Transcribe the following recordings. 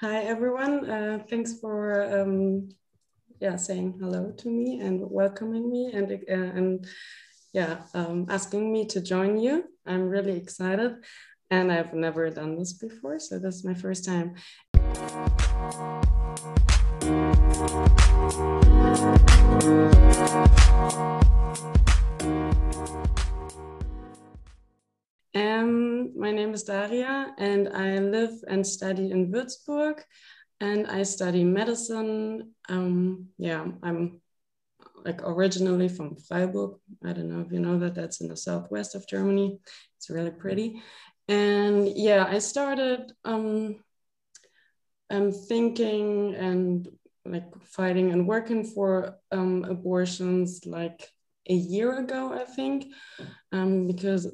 Hi, everyone. Uh, thanks for um, yeah saying hello to me and welcoming me and uh, and yeah um, asking me to join you. I'm really excited, and I've never done this before, so this is my first time. Um, my name is Daria, and I live and study in Würzburg, and I study medicine. Um, yeah, I'm like originally from Freiburg. I don't know if you know that. That's in the southwest of Germany. It's really pretty, and yeah, I started um, um thinking and like fighting and working for um, abortions like a year ago, I think, um, because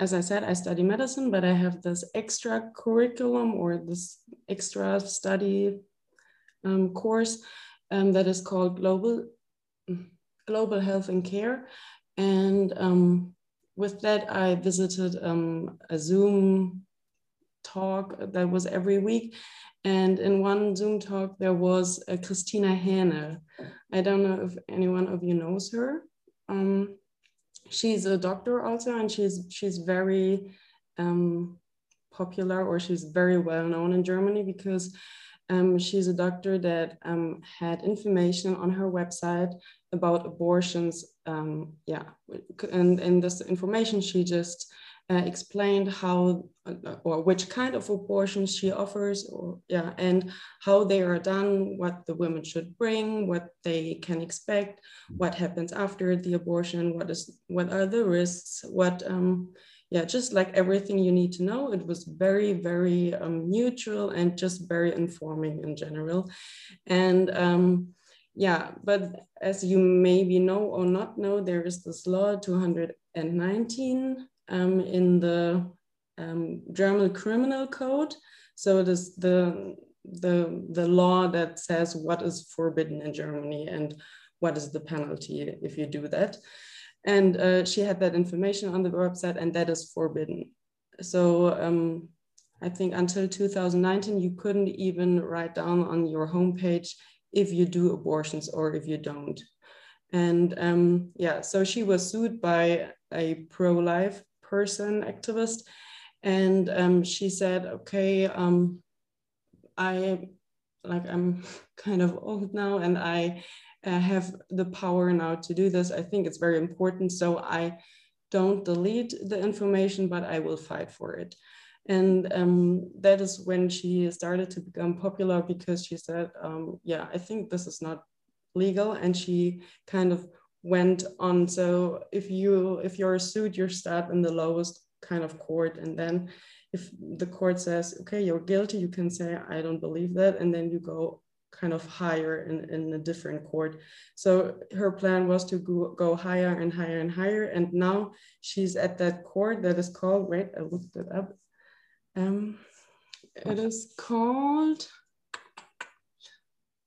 as I said, I study medicine, but I have this extra curriculum or this extra study um, course um, that is called Global, Global Health and Care. And um, with that, I visited um, a Zoom talk that was every week. And in one Zoom talk, there was a Kristina Hänel. I don't know if anyone of you knows her. Um, she's a doctor also, and she's she's very um, popular or she's very well known in Germany because um, she's a doctor that um, had information on her website about abortions. Um, yeah, and in this information, she just uh, explained how uh, or which kind of abortions she offers or yeah and how they are done what the women should bring what they can expect what happens after the abortion what is what are the risks what um yeah just like everything you need to know. It was very very um, neutral and just very informing in general. And um yeah but as you maybe know or not know there is this law 219 um, in the um, German criminal code. So it is the, the, the law that says what is forbidden in Germany and what is the penalty if you do that. And uh, she had that information on the website and that is forbidden. So um, I think until 2019, you couldn't even write down on your homepage if you do abortions or if you don't. And um, yeah, so she was sued by a pro-life person activist. And um, she said, okay, um, I like I'm kind of old now and I uh, have the power now to do this. I think it's very important. So I don't delete the information, but I will fight for it. And um, that is when she started to become popular because she said, um, yeah, I think this is not legal. And she kind of went on. So if you if you're sued, you're start in the lowest kind of court, and then if the court says, okay, you're guilty, you can say, I don't believe that, and then you go kind of higher in, in a different court. So her plan was to go, go higher and higher and higher. And now she's at that court that is called, wait, I looked it up. Um, it is called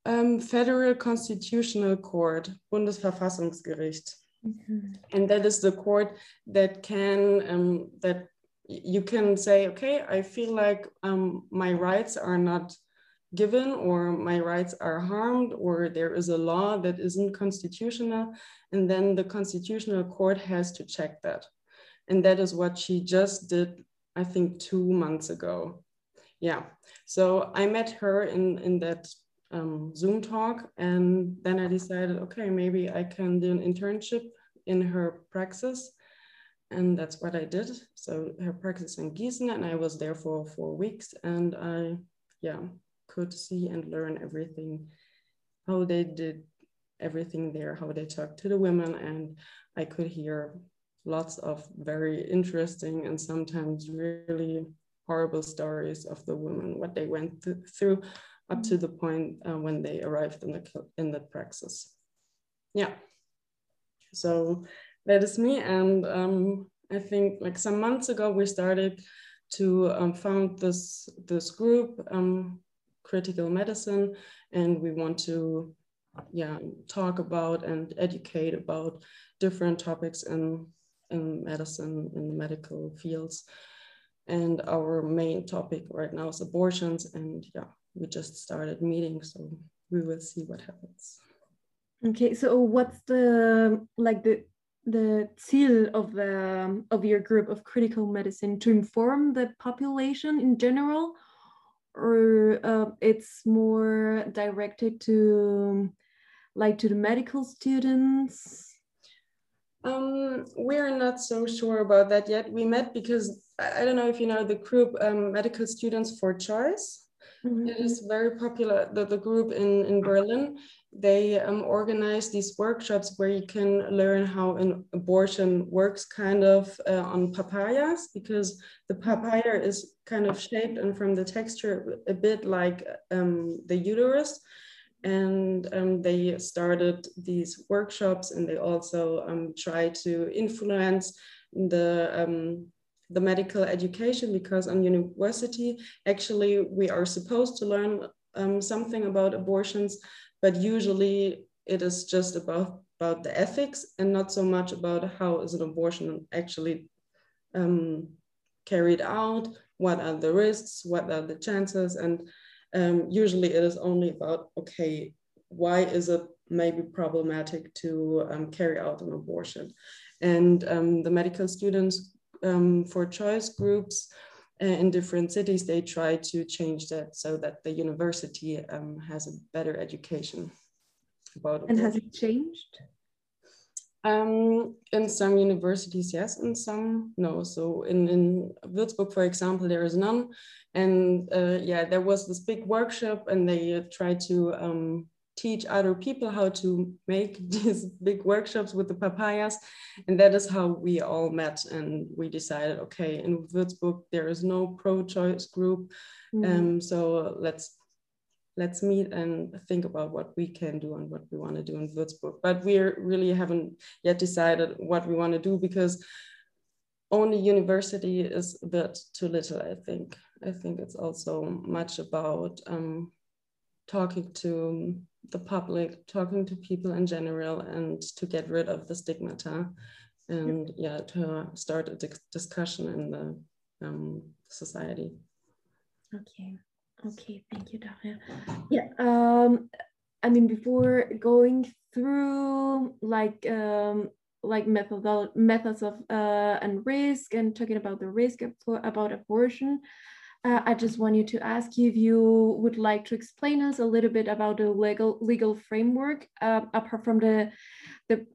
um, Federal Constitutional Court, Bundesverfassungsgericht. Mm-hmm. And that is the court that can, um, that you can say, okay, I feel like um, my rights are not given or my rights are harmed or there is a law that isn't constitutional. And then the Constitutional Court has to check that. And that is what she just did, I think, two months ago. Yeah. So I met her in, in that um, Zoom talk. And then I decided, okay, maybe I can do an internship in her praxis. And that's what I did. So her practice in Gießen, and I was there for four weeks. And I, yeah, could see and learn everything, how they did everything there, how they talked to the women. And I could hear lots of very interesting and sometimes really horrible stories of the women, what they went th through, up to the point uh, when they arrived in the in the praxis. Yeah. So that is me, and um, I think like some months ago we started to um, found this this group, um, critical medicine, and we want to yeah talk about and educate about different topics in in medicine in medical fields and our main topic right now is abortions and yeah we just started meeting, so we will see what happens. Okay, so what's the like the the seal of the of your group of critical medicine to inform the population in general, or uh, it's more directed to like to the medical students? Um, we're not so sure about that yet. We met because I don't know if you know the group um, Medical Students for Choice. Mm-hmm. It is very popular, the, the group in, in Berlin. They um, organize these workshops where you can learn how an abortion works kind of uh, on papayas because the papaya is kind of shaped and from the texture a bit like um, the uterus and um, they started these workshops and they also um, try to influence the um, the medical education because on university actually we are supposed to learn um, something about abortions but usually it is just about about the ethics and not so much about how is an abortion actually um, carried out what are the risks what are the chances and um, usually it is only about okay why is it maybe problematic to um, carry out an abortion? And um, the medical students um, for choice groups uh, in different cities, they try to change that so that the university um, has a better education about And has it changed? Um, in some universities, yes, in some, no. So in, in Würzburg, for example, there is none. And uh, yeah, there was this big workshop and they uh, tried to um, teach other people how to make these big workshops with the papayas. And that is how we all met. And we decided, okay, in Würzburg, there is no pro-choice group. Mm -hmm. um, so let's let's meet and think about what we can do and what we want to do in Würzburg. But we really haven't yet decided what we want to do because only university is a bit too little, I think. I think it's also much about um, talking to the public, talking to people in general, and to get rid of the stigmata, and yeah, to start a discussion in the um, society. Okay, okay, thank you, Daria. Yeah, um, I mean, before going through like um, like method methods of uh, and risk and talking about the risk of, about abortion. Uh, I just want you to ask you if you would like to explain us a little bit about the legal legal framework uh, apart from the the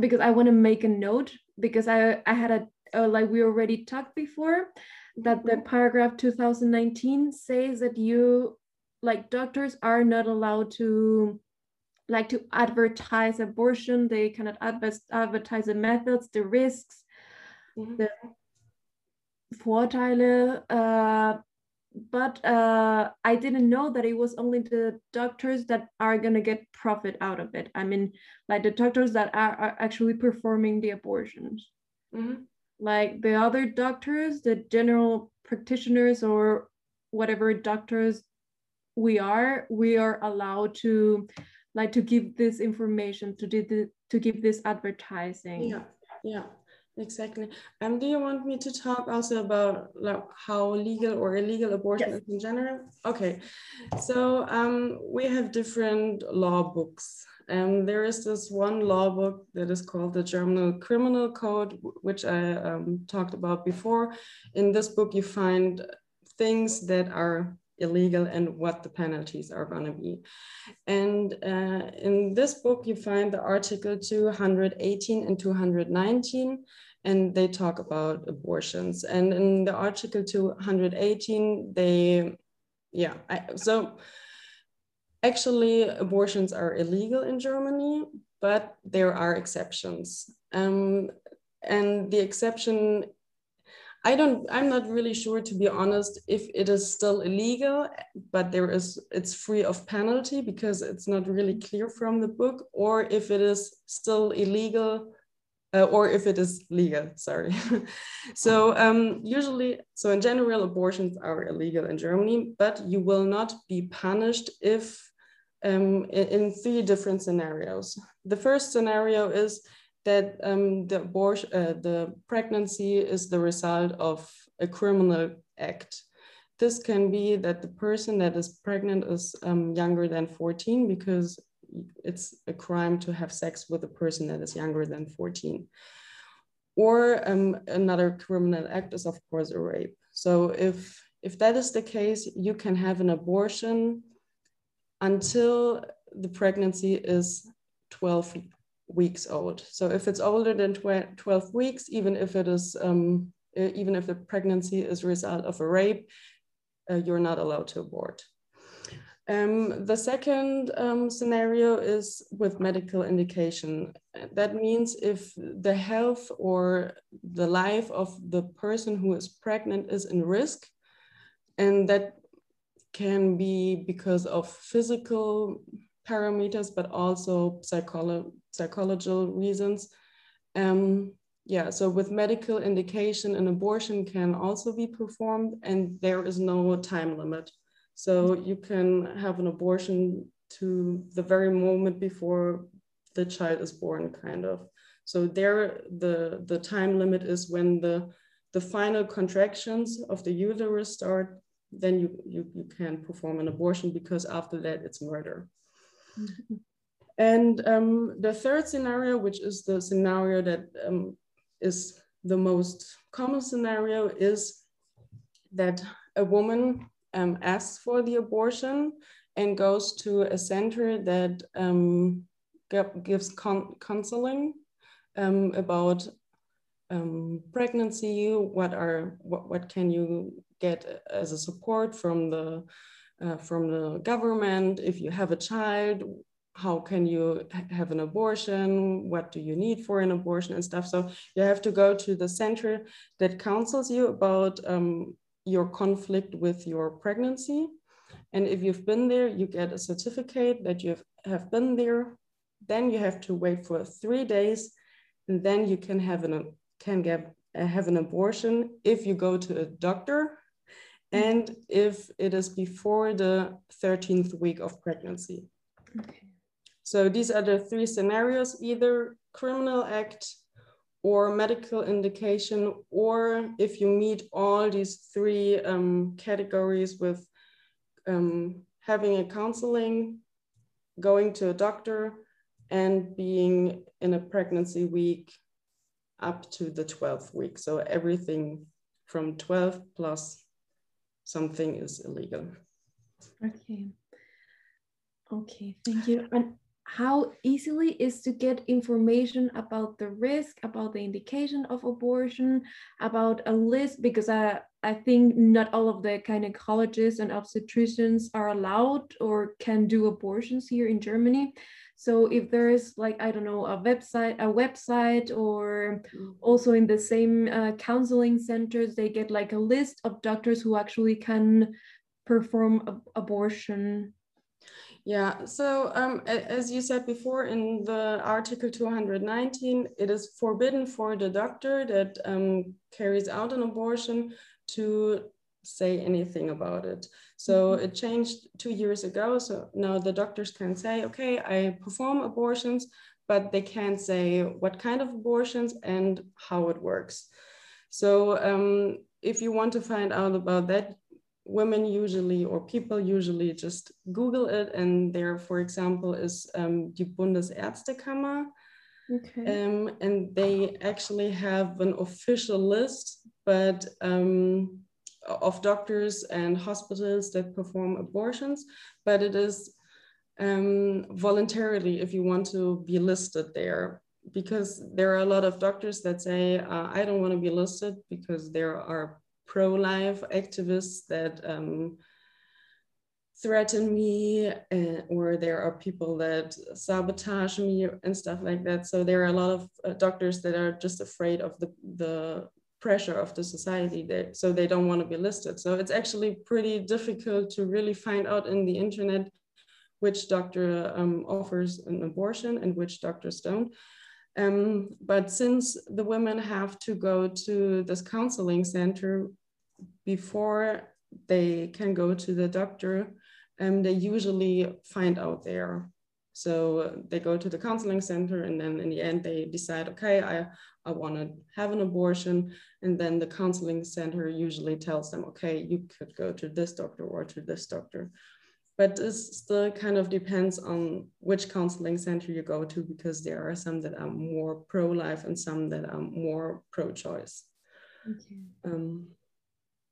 because I want to make a note because I I had a uh, like we already talked before that the paragraph 2019 says that you like doctors are not allowed to like to advertise abortion they cannot advertise the methods the risks mm -hmm. the Vorteile, uh, but uh, I didn't know that it was only the doctors that are gonna get profit out of it. I mean, like the doctors that are, are actually performing the abortions. Mm-hmm. Like the other doctors, the general practitioners or whatever doctors we are, we are allowed to like to give this information to do the, to give this advertising. Yeah, yeah. Exactly. Um, do you want me to talk also about like how legal or illegal abortion yes. is in general? Okay. So um, we have different law books. Um, there is this one law book that is called the German Criminal Code, which I um, talked about before. In this book, you find things that are illegal and what the penalties are going to be. And uh, in this book, you find the article 218 and 219 and they talk about abortions. And in the article 218, they, yeah, I, so actually abortions are illegal in Germany, but there are exceptions. Um, and the exception, I don't, I'm not really sure to be honest if it is still illegal, but there is, it's free of penalty because it's not really clear from the book, or if it is still illegal uh, or if it is legal, sorry. so um, usually, so in general, abortions are illegal in Germany, but you will not be punished if um, in, three different scenarios. The first scenario is that um, the abortion, uh, the pregnancy is the result of a criminal act. this can be that the person that is pregnant is um, younger than 14 because it's a crime to have sex with a person that is younger than 14. Or um, another criminal act is of course a rape. So if, if that is the case, you can have an abortion until the pregnancy is 12 weeks old. So if it's older than 12 weeks, even if it is, um, even if the pregnancy is a result of a rape, uh, you're not allowed to abort. Um, the second um, scenario is with medical indication. That means if the health or the life of the person who is pregnant is in risk, and that can be because of physical parameters, but also psycholo psychological reasons. Um, yeah, so with medical indication, an abortion can also be performed and there is no time limit. So you can have an abortion to the very moment before the child is born, kind of. So there, the, the time limit is when the, the final contractions of the uterus start, then you, you, you can perform an abortion because after that it's murder. Mm -hmm. And um, the third scenario, which is the scenario that um, is the most common scenario, is that a woman um, asks for the abortion and goes to a center that um, gives con counseling um, about um, pregnancy, what are what, what can you get as a support from the uh, from the government? If you have a child how can you have an abortion? What do you need for an abortion and stuff? So you have to go to the center that counsels you about um, your conflict with your pregnancy. And if you've been there you get a certificate that you have been there. Then you have to wait for three days and then you can have an can get uh, have an abortion if you go to a doctor and if it is before the 13th week of pregnancy. Okay. So these are the three scenarios, either criminal act or medical indication, or if you meet all these three um, categories with um, having a counseling, going to a doctor, and being in a pregnancy week up to the 12th week. So everything from 12 plus something is illegal. Okay. Okay, thank you. And how easily is to get information about the risk, about the indication of abortion, about a list, because I, I think not all of the gynecologists and obstetricians are allowed or can do abortions here in Germany. So if there is like, I don't know, a website, a website, or also in the same uh, counseling centers, they get like a list of doctors who actually can perform abortion yeah, so um, as you said before in the Article 219, it is forbidden for the doctor that um, carries out an abortion to say anything about it. So mm -hmm. it changed two years ago. So now the doctors can say, okay, I perform abortions, but they can't say what kind of abortions and how it works. So um, if you want to find out about that, women usually or people usually just Google it, and there, for example, is um, die Bundesärztekammer. Okay. Um, and they actually have an official list, but um, of doctors and hospitals that perform abortions, but it is um, voluntarily if you want to be listed there because there are a lot of doctors that say uh, I don't want to be listed because there are pro-life activists that um, threaten me uh, or there are people that sabotage me and stuff like that. So there are a lot of uh, doctors that are just afraid of the, the pressure of the society there so they don't want to be listed. So it's actually pretty difficult to really find out in the internet which doctor um, offers an abortion and which doctors don't um, but since the women have to go to this counseling center before they can go to the doctor, um, they usually find out there. So they go to the counseling center and then in the end they decide, okay, I, I want to have an abortion. And then the counseling center usually tells them, okay, you could go to this doctor or to this doctor. But this still kind of depends on which counseling center you go to because there are some that are more pro-life and some that are more pro-choice. Okay. Um,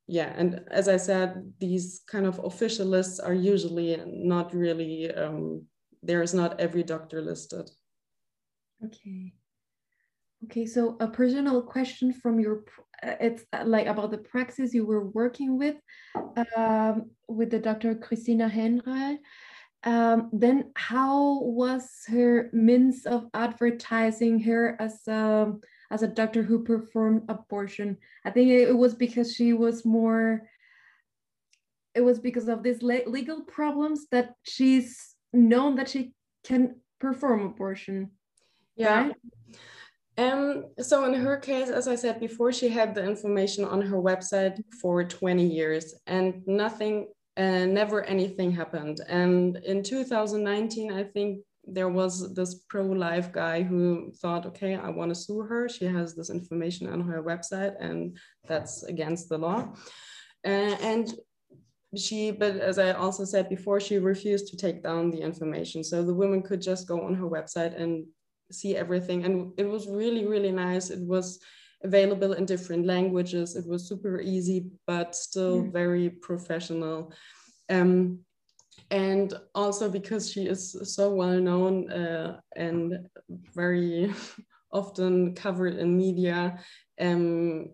yeah, and as I said, these kind of official lists are usually not really um, there is not every doctor listed. Okay. Okay, so a personal question from your, uh, it's uh, like about the praxis you were working with, um, with the Dr. Kristina Hänel. Um, then how was her means of advertising her as a, as a doctor who performed abortion? I think it was because she was more, it was because of these legal problems that she's known that she can perform abortion. Yeah. Right? Um, so in her case, as I said before, she had the information on her website for 20 years and nothing, uh, never anything happened. And in 2019, I think there was this pro-life guy who thought, okay, I want to sue her. She has this information on her website and that's against the law. Uh, and she but as i also said before she refused to take down the information so the woman could just go on her website and see everything. And it was really really nice. It was available in different languages. It was super easy but still mm. very professional. Um, and also because she is so well known uh, and very often covered in media um,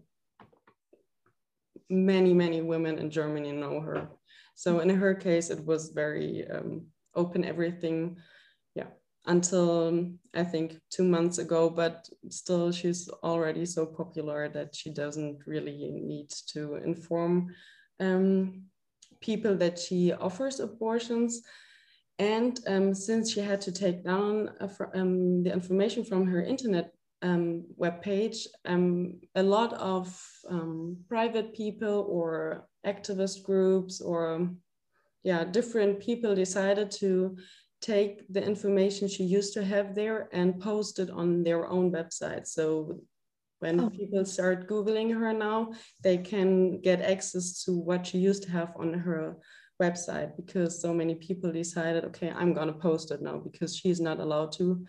many, many women in Germany know her. So in her case, it was very um, open, everything, until I think two months ago, but still she's already so popular that she doesn't really need to inform um, people that she offers abortions. And um, since she had to take down uh, um, the information from her internet um, web page, um, a lot of um, private people or activist groups or yeah, different people decided to take the information she used to have there and post it on their own website. So when oh. people start Googling her now, they can get access to what she used to have on her website because so many people decided, okay, I'm gonna post it now because she's not allowed to,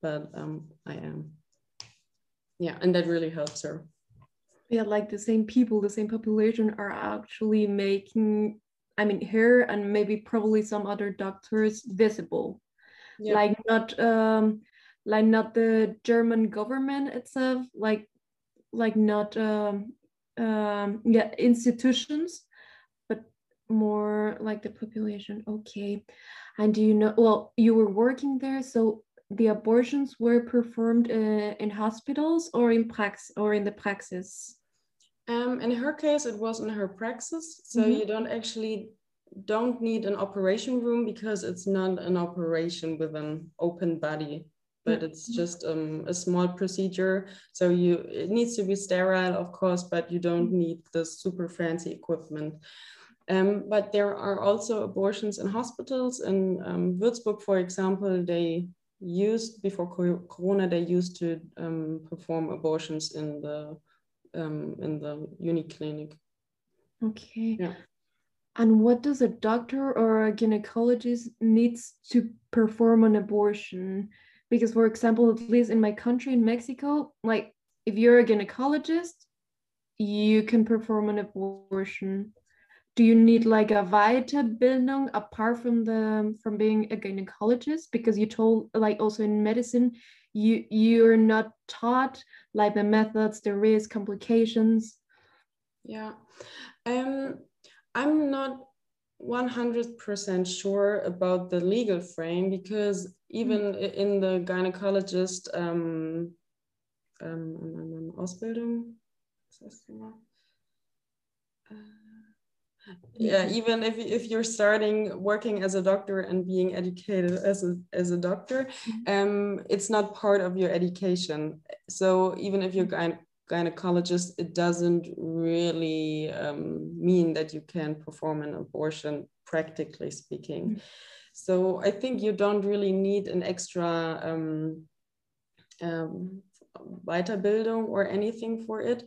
but um, I am yeah and that really helps her yeah like the same people the same population are actually making i mean her and maybe probably some other doctors visible yeah. like not um like not the german government itself like like not um um yeah institutions but more like the population okay and do you know well you were working there so the abortions were performed uh, in hospitals or in prax or in the praxis? Um, in her case, it was in her praxis. So mm -hmm. you don't actually don't need an operation room because it's not an operation with an open body, but it's just um, a small procedure. So you it needs to be sterile, of course, but you don't mm-hmm. need the super fancy equipment. Um, but there are also abortions in hospitals. In um, Würzburg, for example, they used before corona they used to um, perform abortions in the um, in the uni clinic. Okay. Yeah. And what does a doctor or a gynecologist needs to perform an abortion? Because for example at least in my country in mexico like if you're a gynecologist you can perform an abortion. Do you need like a Weiterbildung apart from the from being a gynecologist? Because you told like also in medicine, you you're not taught like the methods, the risk, complications. Yeah, um, I'm not 100% sure about the legal frame because even mm. in the gynecologist um, um, Ausbildung, uh, yeah even if, if you're starting working as a doctor and being educated as a, as a doctor mm-hmm. um, it's not part of your education so even if you're gyne gynecologist it doesn't really um, mean that you can perform an abortion practically speaking. Mm -hmm. So I think you don't really need an extra um, um, Weiterbildung or anything for it.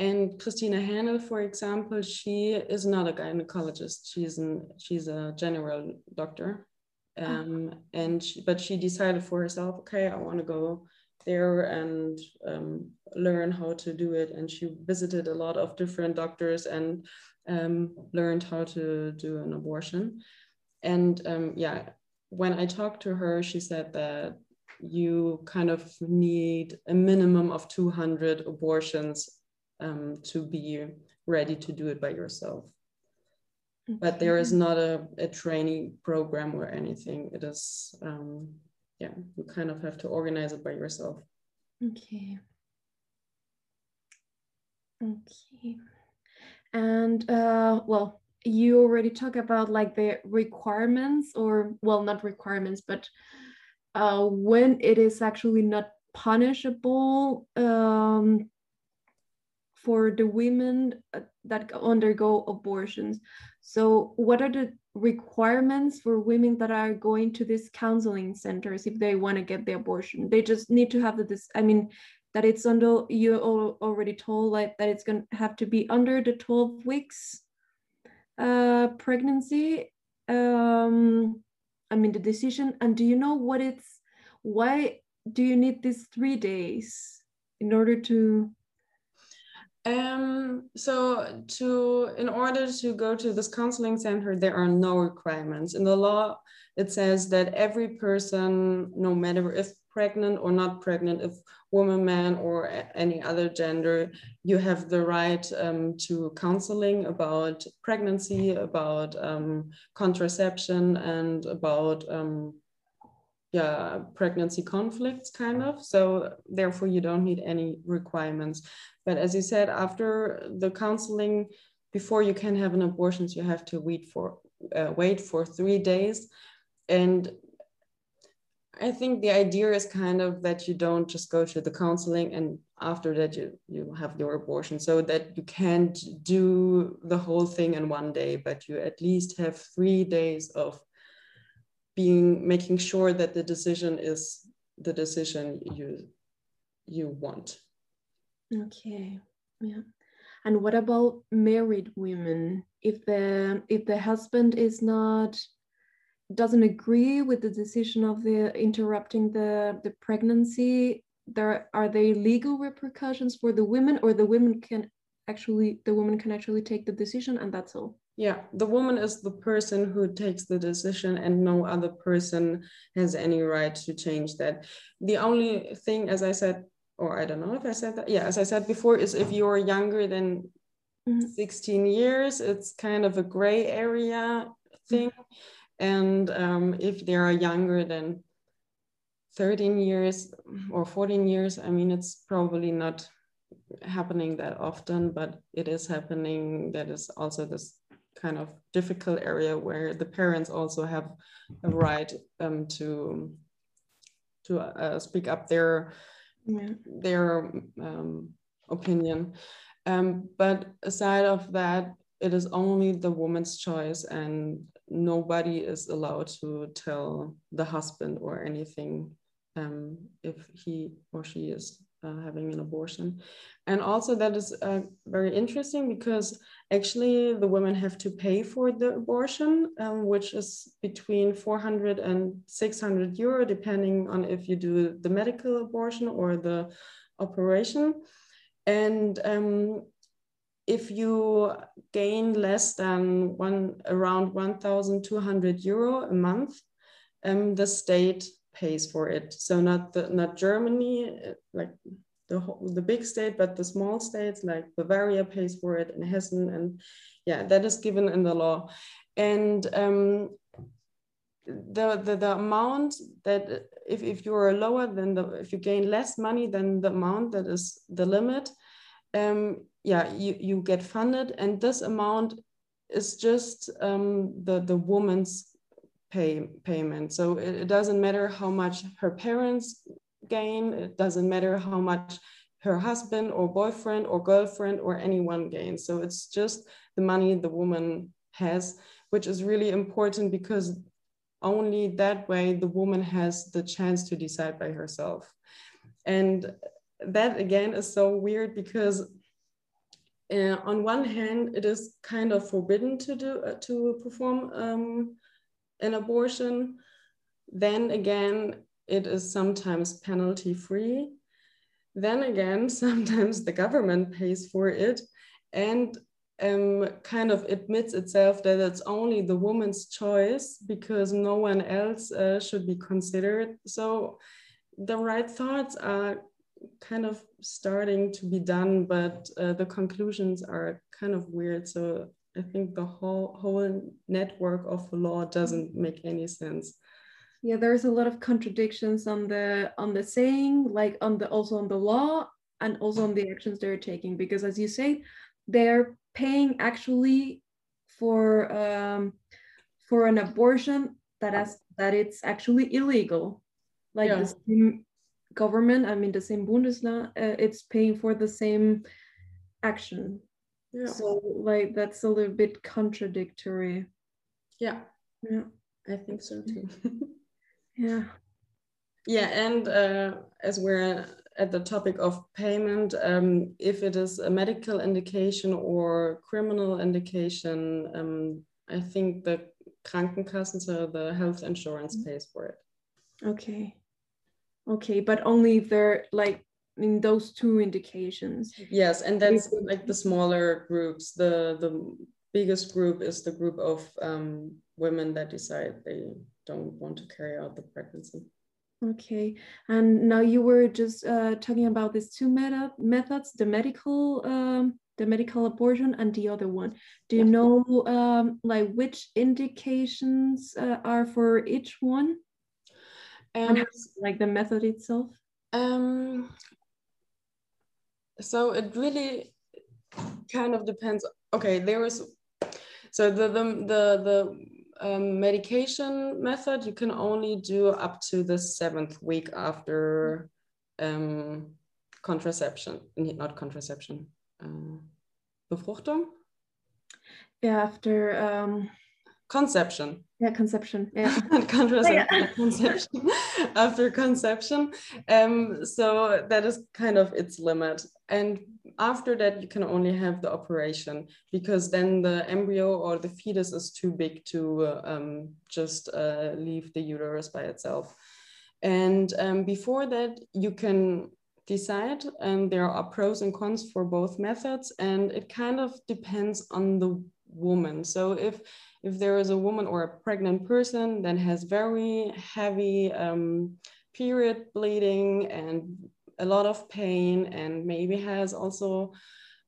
And Kristina Hänel, for example, she is not a gynecologist. She's an she's a general doctor, ah. um, and she, but she decided for herself, okay, I want to go there and um, learn how to do it. And she visited a lot of different doctors and um, learned how to do an abortion. And um, yeah, when I talked to her, she said that you kind of need a minimum of 200 abortions um, to be ready to do it by yourself. Okay. But there is not a, a training program or anything. It is, um, yeah, you kind of have to organize it by yourself. Okay. Okay. And uh, well, you already talk about like the requirements or well not requirements but uh, when it is actually not punishable um, for the women uh, that undergo abortions. So what are the requirements for women that are going to these counseling centers if they want to get the abortion? They just need to have the this i mean that it's under you already told like that it's going to have to be under the 12 weeks uh, pregnancy. Um, i mean the decision. And do you know what it's why do you need these three days in order to um, so to in order to go to this counseling center, there are no requirements. In the law, it says that every person, no matter if pregnant or not pregnant, if woman, man, or any other gender, you have the right um, to counseling about pregnancy, about um, contraception, and about um, yeah pregnancy conflicts kind of. So therefore, you don't need any requirements. But as you said, after the counseling, before you can have an abortion, you have to wait for uh, wait for three days, and I think the idea is kind of that you don't just go to the counseling and after that you, you have your abortion so that you can't do the whole thing in one day, but you at least have three days of being making sure that the decision is the decision you you want. Okay. Yeah. And what about married women? If the if the husband is not doesn't agree with the decision of the interrupting the, the pregnancy, there are they legal repercussions for the women or the women can actually the woman can actually take the decision and that's all yeah the woman is the person who takes the decision and no other person has any right to change that the only thing as i said or i don't know if i said that yeah as i said before is if you're younger than mm-hmm. 16 years it's kind of a gray area thing mm-hmm and um, if they are younger than 13 years or 14 years, I mean, it's probably not happening that often, but it is happening. That is also this kind of difficult area where the parents also have a right um, to to uh, speak up their yeah. their um, opinion. Um, but aside of that, it is only the woman's choice, and nobody is allowed to tell the husband or anything um, if he or she is uh, having an abortion. And also, that is uh, very interesting because actually the women have to pay for the abortion, um, which is between 400 and 600 euro, depending on if you do the medical abortion or the operation. And um, if you gain less than one around 1,200 euro a month, um, the state pays for it. So not the, not Germany, like the the big state, but the small states like Bavaria pays for it, and Hessen, and yeah, that is given in the law. And um, the, the the amount that if, if you are lower than the if you gain less money than the amount that is the limit, um, yeah, you, you get funded, and this amount is just um, the the woman's pay payment. So it, it doesn't matter how much her parents gain. It doesn't matter how much her husband or boyfriend or girlfriend or anyone gains. So it's just the money the woman has, which is really important because only that way the woman has the chance to decide by herself. And that again is so weird because uh, on one hand, it is kind of forbidden to do uh, to perform um, an abortion. Then again, it is sometimes penalty free. Then again, sometimes the government pays for it and um, kind of admits itself that it's only the woman's choice because no one else uh, should be considered. So the right thoughts are kind of starting to be done, but uh, the conclusions are kind of weird. So I think the whole whole network of law doesn't make any sense. Yeah, there's a lot of contradictions on the on the saying, like on the also on the law and also on the actions they're taking. Because as you say, they're paying actually for um, for an abortion that has that it's actually illegal. Like yeah. the same government, I mean the same Bundesland, uh, it's paying for the same action. Yeah. So like that's a little bit contradictory. Yeah. Yeah. I think so too. yeah. Yeah, and uh, as we're at the topic of payment, um, if it is a medical indication or criminal indication, um, I think the Krankenkassen, so the health insurance mm-hmm. pays for it. Okay. Okay, but only if they're like in those two indications. Yes, and that's like the smaller groups. The the biggest group is the group of um, women that decide they don't want to carry out the pregnancy. Okay, and now you were just uh, talking about these two meta methods: the medical, um, the medical abortion, and the other one. Do you know um, like which indications uh, are for each one? Um, like the method itself. Um, so it really kind of depends. Okay, there is so the the the, the um, medication method you can only do up to the seventh week after um, contraception, not contraception, uh, Befruchtung. Yeah, after um, conception. Yeah, conception. Yeah. contraception, yeah. conception after conception. Um, so that is kind of its limit. And after that, you can only have the operation because then the embryo or the fetus is too big to uh, um, just uh, leave the uterus by itself. And um, before that, you can decide, and there are pros and cons for both methods, and it kind of depends on the woman. So if if there is a woman or a pregnant person that has very heavy um, period bleeding and a lot of pain and maybe has also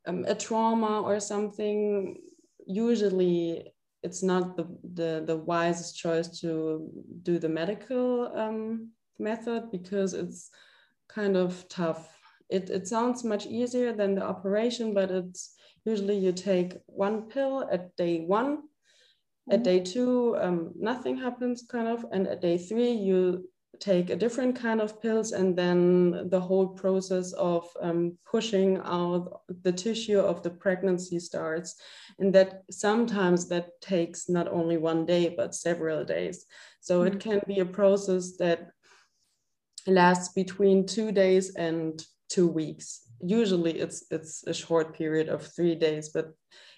um, a trauma or something, usually it's not the, the, the wisest choice to do the medical um, method because it's kind of tough. It, it sounds much easier than the operation, but it's usually you take one pill at day one. At mm-hmm. day two, um, nothing happens, kind of, and at day three, you take a different kind of pills and then the whole process of um, pushing out the tissue of the pregnancy starts and that sometimes that takes not only one day but several days so mm-hmm. it can be a process that lasts between two days and two weeks usually it's it's a short period of three days but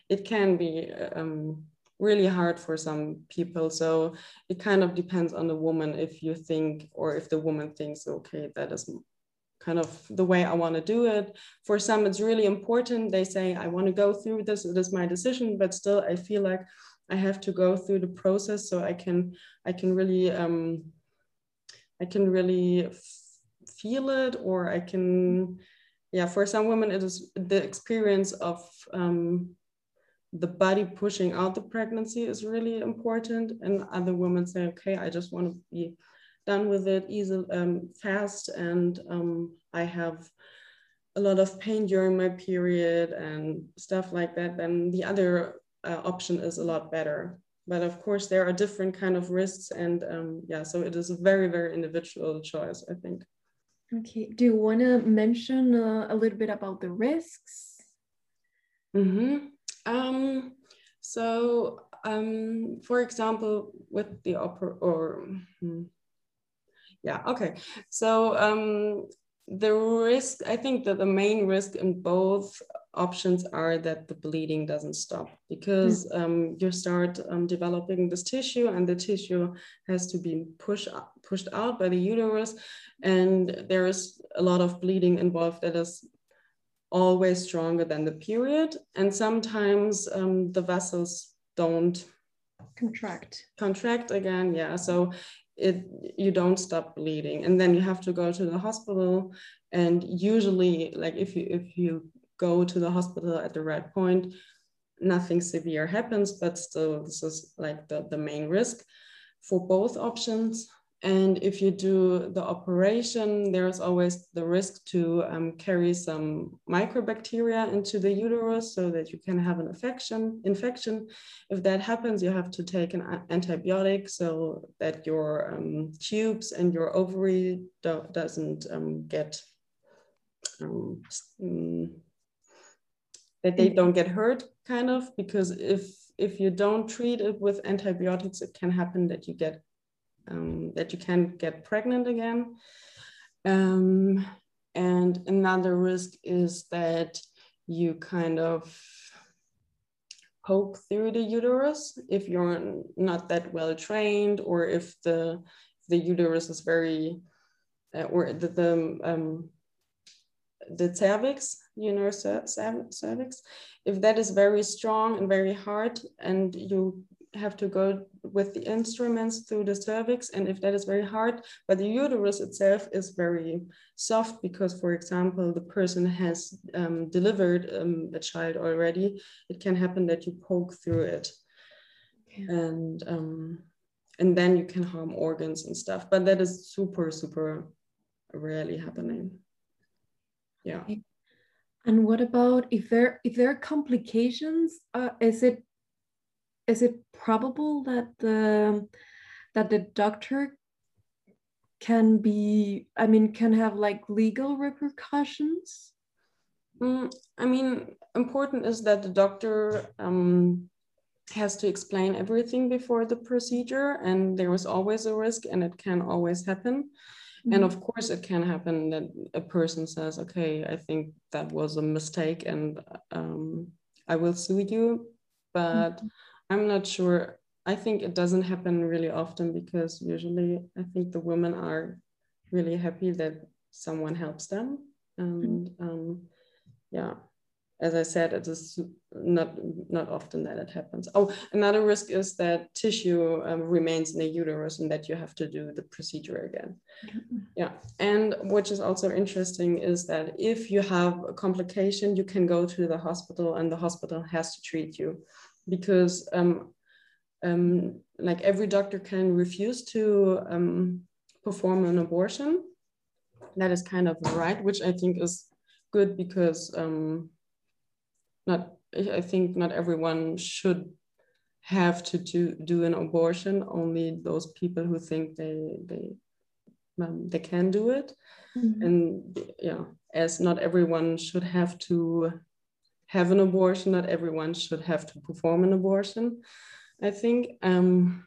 it can be um, really hard for some people. So it kind of depends on the woman if you think, or if the woman thinks, okay, that is kind of the way I want to do it. For some, it's really important. They say, I want to go through this, it is my decision, but still I feel like I have to go through the process so I can, I can really, um, I can really feel it or I can, yeah, for some women, it is the experience of um, the body pushing out the pregnancy is really important. And other women say, okay, I just want to be done with it easy, um, fast. And um, I have a lot of pain during my period and stuff like that. Then the other uh, option is a lot better. But of course, there are different kind of risks. And um, yeah, so it is a very, very individual choice, I think. Okay. Do you want to mention uh, a little bit about the risks? Mm-hmm. Um, so um, for example, with the opera or hmm, yeah, okay. So um, the risk, I think that the main risk in both options are that the bleeding doesn't stop because mm. um, you start um, developing this tissue and the tissue has to be pushed pushed out by the uterus and there is a lot of bleeding involved that is always stronger than the period and sometimes um, the vessels don't contract contract again yeah so it you don't stop bleeding and then you have to go to the hospital and usually like if you if you go to the hospital at the right point nothing severe happens but still this is like the, the main risk for both options and if you do the operation, there's always the risk to um, carry some microbacteria into the uterus so that you can have an infection. Infection. If that happens, you have to take an antibiotic so that your um, tubes and your ovary do doesn't um, get um, mm, that they don't get hurt, kind of, because if if you don't treat it with antibiotics, it can happen that you get um, that you can get pregnant again. Um, and another risk is that you kind of poke through the uterus if you're not that well trained or if the the uterus is very uh, or the, the um, the cervix, you know, cervix, if that is very strong and very hard and you have to go with the instruments through the cervix and if that is very hard but the uterus itself is very soft because for example the person has um, delivered um, a child already it can happen that you poke through it okay. and um, and then you can harm organs and stuff but that is super super rarely happening yeah. Okay. and what about if there if there are complications uh, is it is it probable that the that the doctor can be i mean can have like legal repercussions? Mm, i mean important is that the doctor um, has to explain everything before the procedure and there is always a risk and it can always happen mm-hmm. and of course it can happen that a person says okay i think that was a mistake and um, i will sue you but mm-hmm I'm not sure. I think it doesn't happen really often because usually I think the women are really happy that someone helps them. And um, yeah, as I said, it is not not often that it happens. Oh, another risk is that tissue um, remains in the uterus and that you have to do the procedure again. Yeah, and which is also interesting is that if you have a complication, you can go to the hospital and the hospital has to treat you because um, um, like every doctor can refuse to um, perform an abortion. That is kind of right, which I think is good because um, not I think not everyone should have to do, do an abortion. Only those people who think they they um, they can do it, mm-hmm. and yeah, as not everyone should have to have an abortion. Not everyone should have to perform an abortion, I think. Um,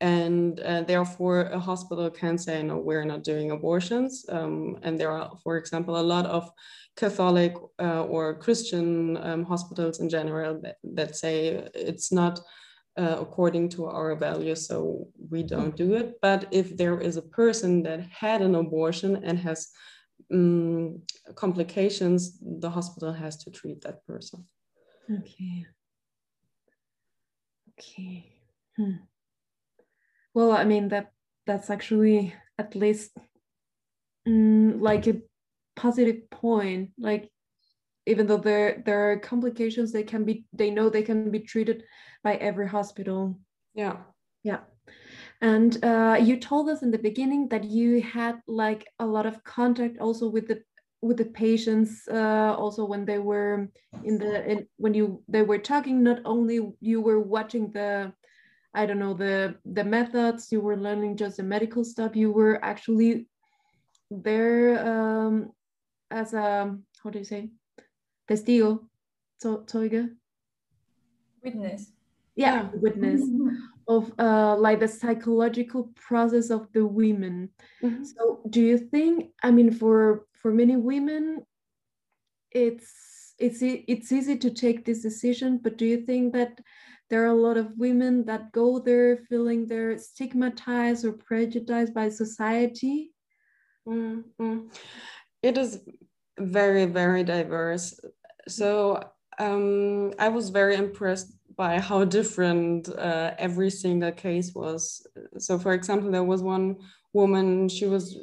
and uh, therefore, a hospital can say, no, we're not doing abortions. Um, and there are, for example, a lot of Catholic uh, or Christian um, hospitals in general that, that say it's not uh, according to our values, so we don't do it. But if there is a person that had an abortion and has um, complications, the hospital has to treat that person. Okay. Okay. Hmm. Well, I mean that that's actually at least mm, like a positive point. Like even though there there are complications, they can be they know they can be treated by every hospital. Yeah. Yeah. And uh, you told us in the beginning that you had like a lot of contact also with the with the patients uh, also when they were in the in, when you they were talking not only you were watching the i don't know the the methods you were learning just the medical stuff you were actually there um, as a how do you say testigo zeuge witness yeah, yeah. witness of uh, like the psychological process of the women. Mm-hmm. So do you think, I mean, for for many women, it's it's it's easy to take this decision, but do you think that there are a lot of women that go there feeling they're stigmatized or prejudiced by society? Mm-hmm. It is very very diverse. So um, I was very impressed by how different uh, every single case was. So, for example, there was one woman, she was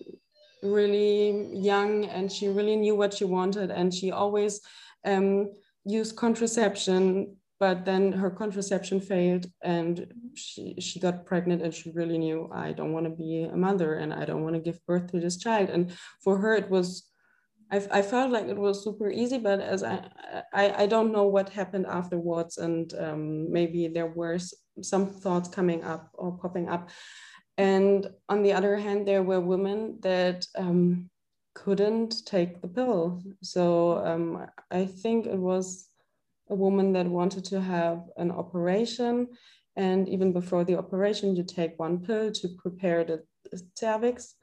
really young and she really knew what she wanted, and she always um, used contraception. But then her contraception failed and she, she got pregnant and she really knew I don't want to be a mother and I don't want to give birth to this child. And for her, it was I, I felt like it was super easy, but as I, I, I don't know what happened afterwards, and um, maybe there were some thoughts coming up or popping up. And on the other hand, there were women that um, couldn't take the pill. So um, I think it was a woman that wanted to have an operation. And even before the operation, you take one pill to prepare the cervix.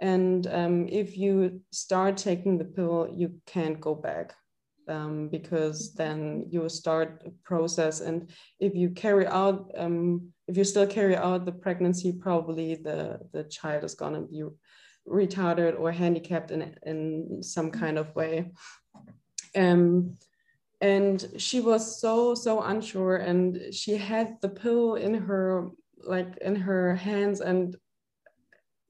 And um, if you start taking the pill, you can't go back um, because then you start a process. And if you carry out, um, if you still carry out the pregnancy, probably the, the child is going to be retarded or handicapped in, in some kind of way. Um, and she was so, so unsure. And she had the pill in her like in her hands and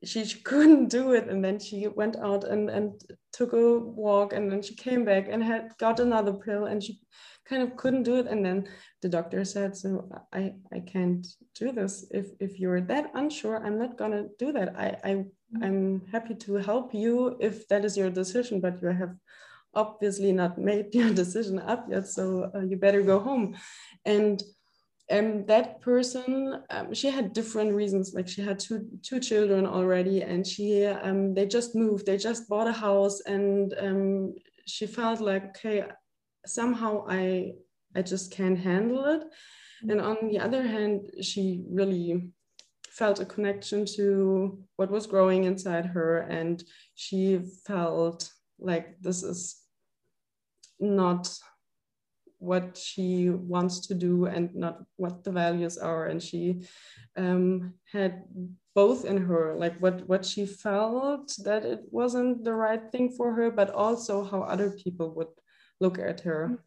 she, she couldn't do it and then she went out and, and took a walk and then she came back and had got another pill and she kind of couldn't do it and then the doctor said so i i can't do this if if you're that unsure i'm not gonna do that i i mm-hmm. i'm happy to help you if that is your decision but you have obviously not made your decision up yet so uh, you better go home and um, that person um, she had different reasons like she had two two children already and she um, they just moved they just bought a house and um, she felt like okay somehow i i just can't handle it mm-hmm. and on the other hand she really felt a connection to what was growing inside her and she felt like this is not what she wants to do and not what the values are. And she um, had both in her like what what she felt that it wasn't the right thing for her but also how other people would look at her.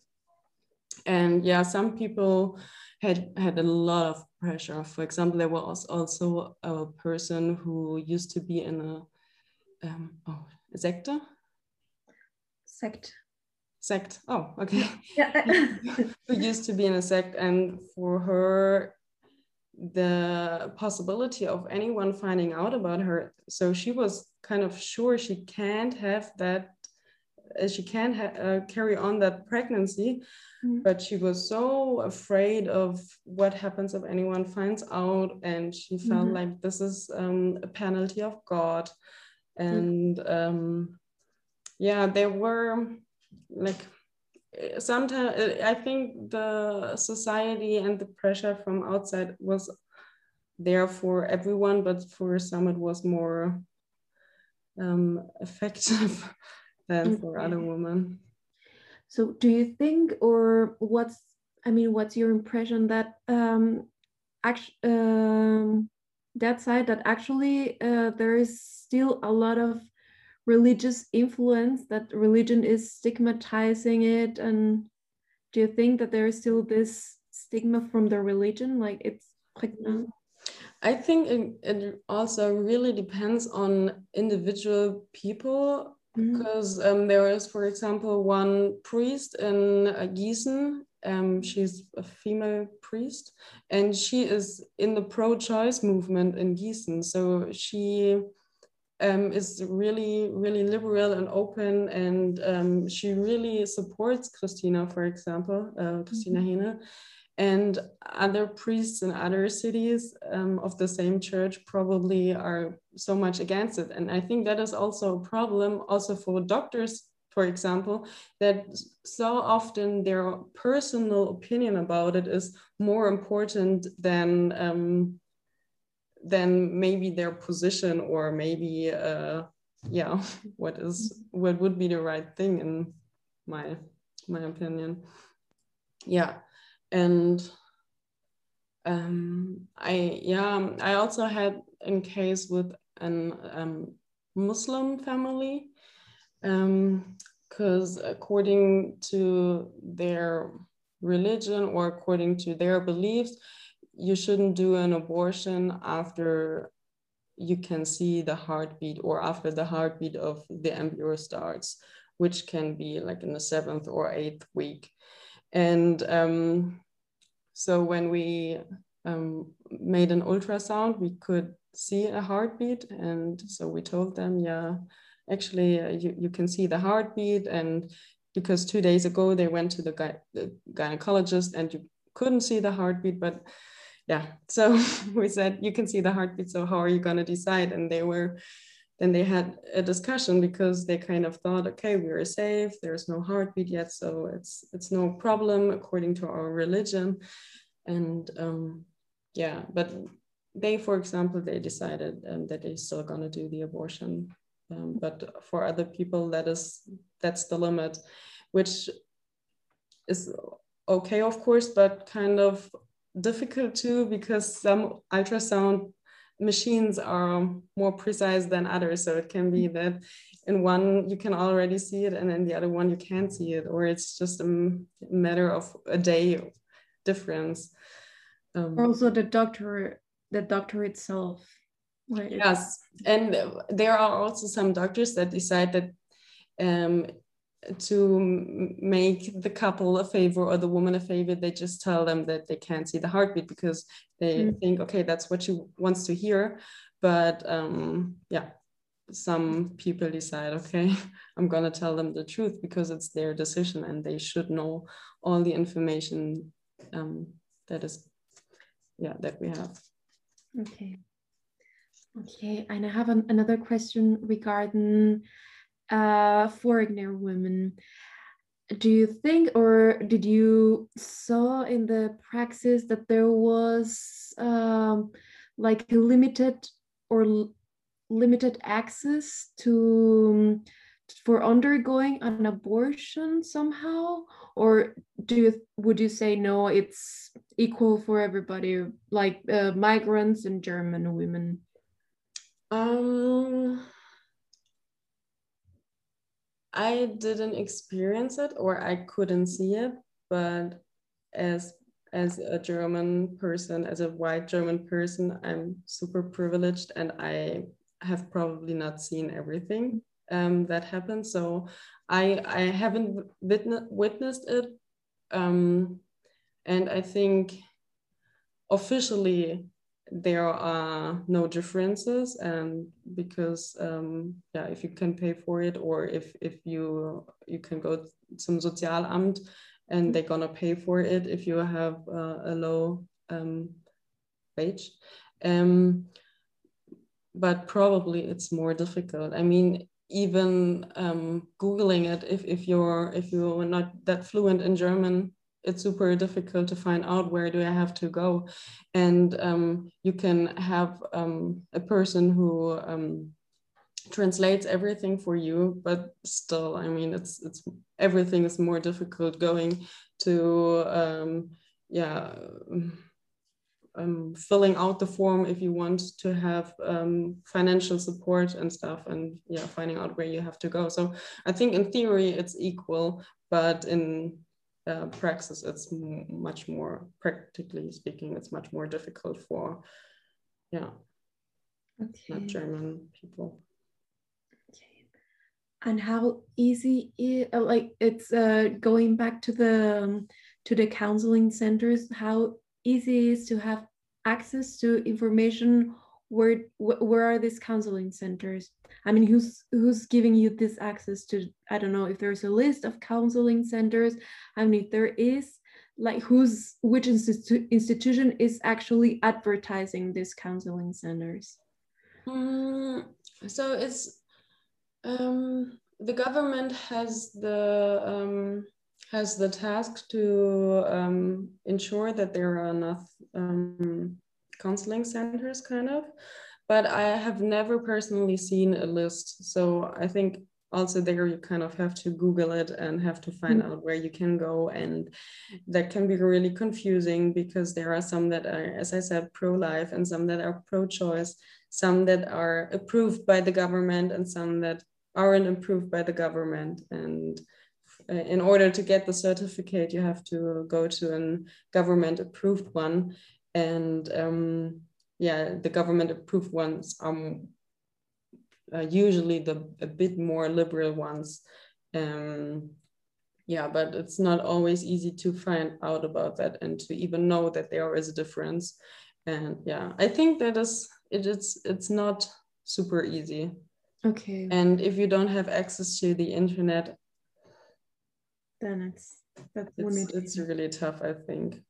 And yeah some people had had a lot of pressure. For example there was also a person who used to be in a um, oh, a sector sect sect. Oh, okay. Yeah. Who used to be in a sect, and for her, the possibility of anyone finding out about her, so she was kind of sure she can't have that. Uh, she can't uh, carry on that pregnancy, mm-hmm. but she was so afraid of what happens if anyone finds out, and she felt mm-hmm. like this is um, a penalty of God, and mm-hmm. um, yeah, there were like sometimes i think the society and the pressure from outside was there for everyone but for some it was more um, effective than for other women. So do you think or what's i mean what's your impression that um actually um, that side that actually uh, there is still a lot of religious influence that religion is stigmatizing it and do you think that there is still this stigma from the religion? Like it's pregnant i think it, it also really depends on individual people mm-hmm. because um, there is for example one priest in uh, gießen um, she's a female priest and she is in the pro-choice movement in gießen. So she um, is really, really liberal and open, and um, she really supports Kristina, for example, uh, Kristina mm -hmm. Hänel, and other priests in other cities um, of the same church probably are so much against it. And I think that is also a problem, also for doctors for example, that so often their personal opinion about it is more important than than maybe their position or maybe uh, yeah what is what would be the right thing in my my opinion. Yeah. And um, I yeah I also had in case with an um, Muslim family because um, according to their religion or according to their beliefs you shouldn't do an abortion after you can see the heartbeat or after the heartbeat of the embryo starts which can be like in the seventh or eighth week. And um, so when we um, made an ultrasound we could see a heartbeat. And so we told them yeah actually uh, you, you can see the heartbeat. And because two days ago they went to the, gy- the gynecologist and you couldn't see the heartbeat but yeah. So we said you can see the heartbeat so how are you going to decide? And they were then they had a discussion because they kind of thought okay we are safe there's no heartbeat yet so it's it's no problem according to our religion. And um, yeah but they for example they decided um, that they're still going to do the abortion um, but for other people that is that's the limit which is okay of course but kind of difficult too because some ultrasound machines are more precise than others. So it can be that in one you can already see it and in the other one you can't see it, or it's just a matter of a day difference. Um, also the doctor, the doctor itself. Yes, and there are also some doctors that decide that um, to make the couple a favor or the woman a favor they just tell them that they can't see the heartbeat because they mm. think okay that's what she wants to hear. But um, yeah some people decide okay i'm going to tell them the truth because it's their decision and they should know all the information um, that is yeah that we have. Okay. Okay and i have an, another question regarding uh, foreigner women. Do you think or did you saw in the praxis that there was um, like limited or limited access to for undergoing an abortion somehow? Or do you would you say no it's equal for everybody like uh, migrants and german women? Um I didn't experience it or I couldn't see it, but as as a German person, as a white German person, I'm super privileged and I have probably not seen everything um, that happened. So I I haven't witness, witnessed it, um, and I think officially there are no differences and because um, yeah if you can pay for it or if if you you can go to some sozialamt and they're gonna pay for it if you have uh, a low um, wage. Um, but probably it's more difficult. I mean even um, googling it if, if you're if you're not that fluent in german it's super difficult to find out where do I have to go. And um, you can have um, a person who um, translates everything for you, but still, I mean, it's it's everything is more difficult going to um, yeah. Um, filling out the form if you want to have um, financial support and stuff and yeah finding out where you have to go so i think in theory it's equal but in uh, praxis, it's much more, practically speaking, it's much more difficult for, yeah, okay. not German people. Okay. And how easy, it, uh, like it's uh, going back to the um, to the counseling centers, how easy it is to have access to information where where are these counseling centers? I mean who's who's giving you this access to i don't know if there's a list of counseling centers? I mean if there is like who's which institu- institution is actually advertising these counseling centers? Mm, so it's um the government has the um, has the task to um, ensure that there are enough um, counseling centers, kind of. But I have never personally seen a list, so I think also there you kind of have to google it and have to find mm-hmm. out where you can go and that can be really confusing because there are some that are as i said pro-life and some that are pro-choice some that are approved by the government and some that aren't approved by the government and uh, in order to get the certificate you have to go to a government approved one and um, yeah the government approved ones are uh, usually the a bit more liberal ones. Um, yeah, but it's not always easy to find out about that and to even know that there is a difference. And yeah, I think that is it is it's not super easy. Okay. And if you don't have access to the internet, then it's that's it's, it's really tough, I think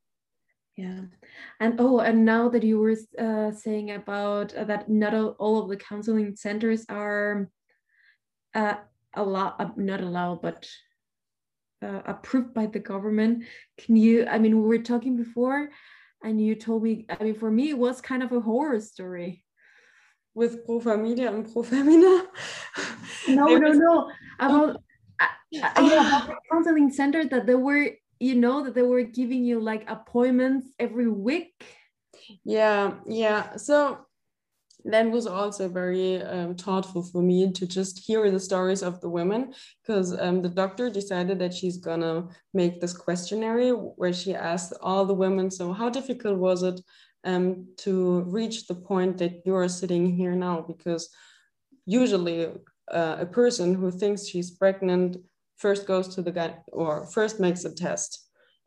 yeah. And oh and now that you were uh, saying about uh, that not all of the counseling centers are uh, allow uh, not allowed but uh, approved by the government can you i mean we were talking before and you told me i mean for me it was kind of a horror story. With pro familia and pro femina. No no no. About, uh, uh, yeah, about the counseling center that there were you know that they were giving you like appointments every week? Yeah yeah. So that was also very um, thoughtful for me to just hear the stories of the women because um, the doctor decided that she's gonna make this questionnaire where she asked all the women so how difficult was it um, to reach the point that you're sitting here now? Because usually uh, a person who thinks she's pregnant first goes to the guy or first makes a test,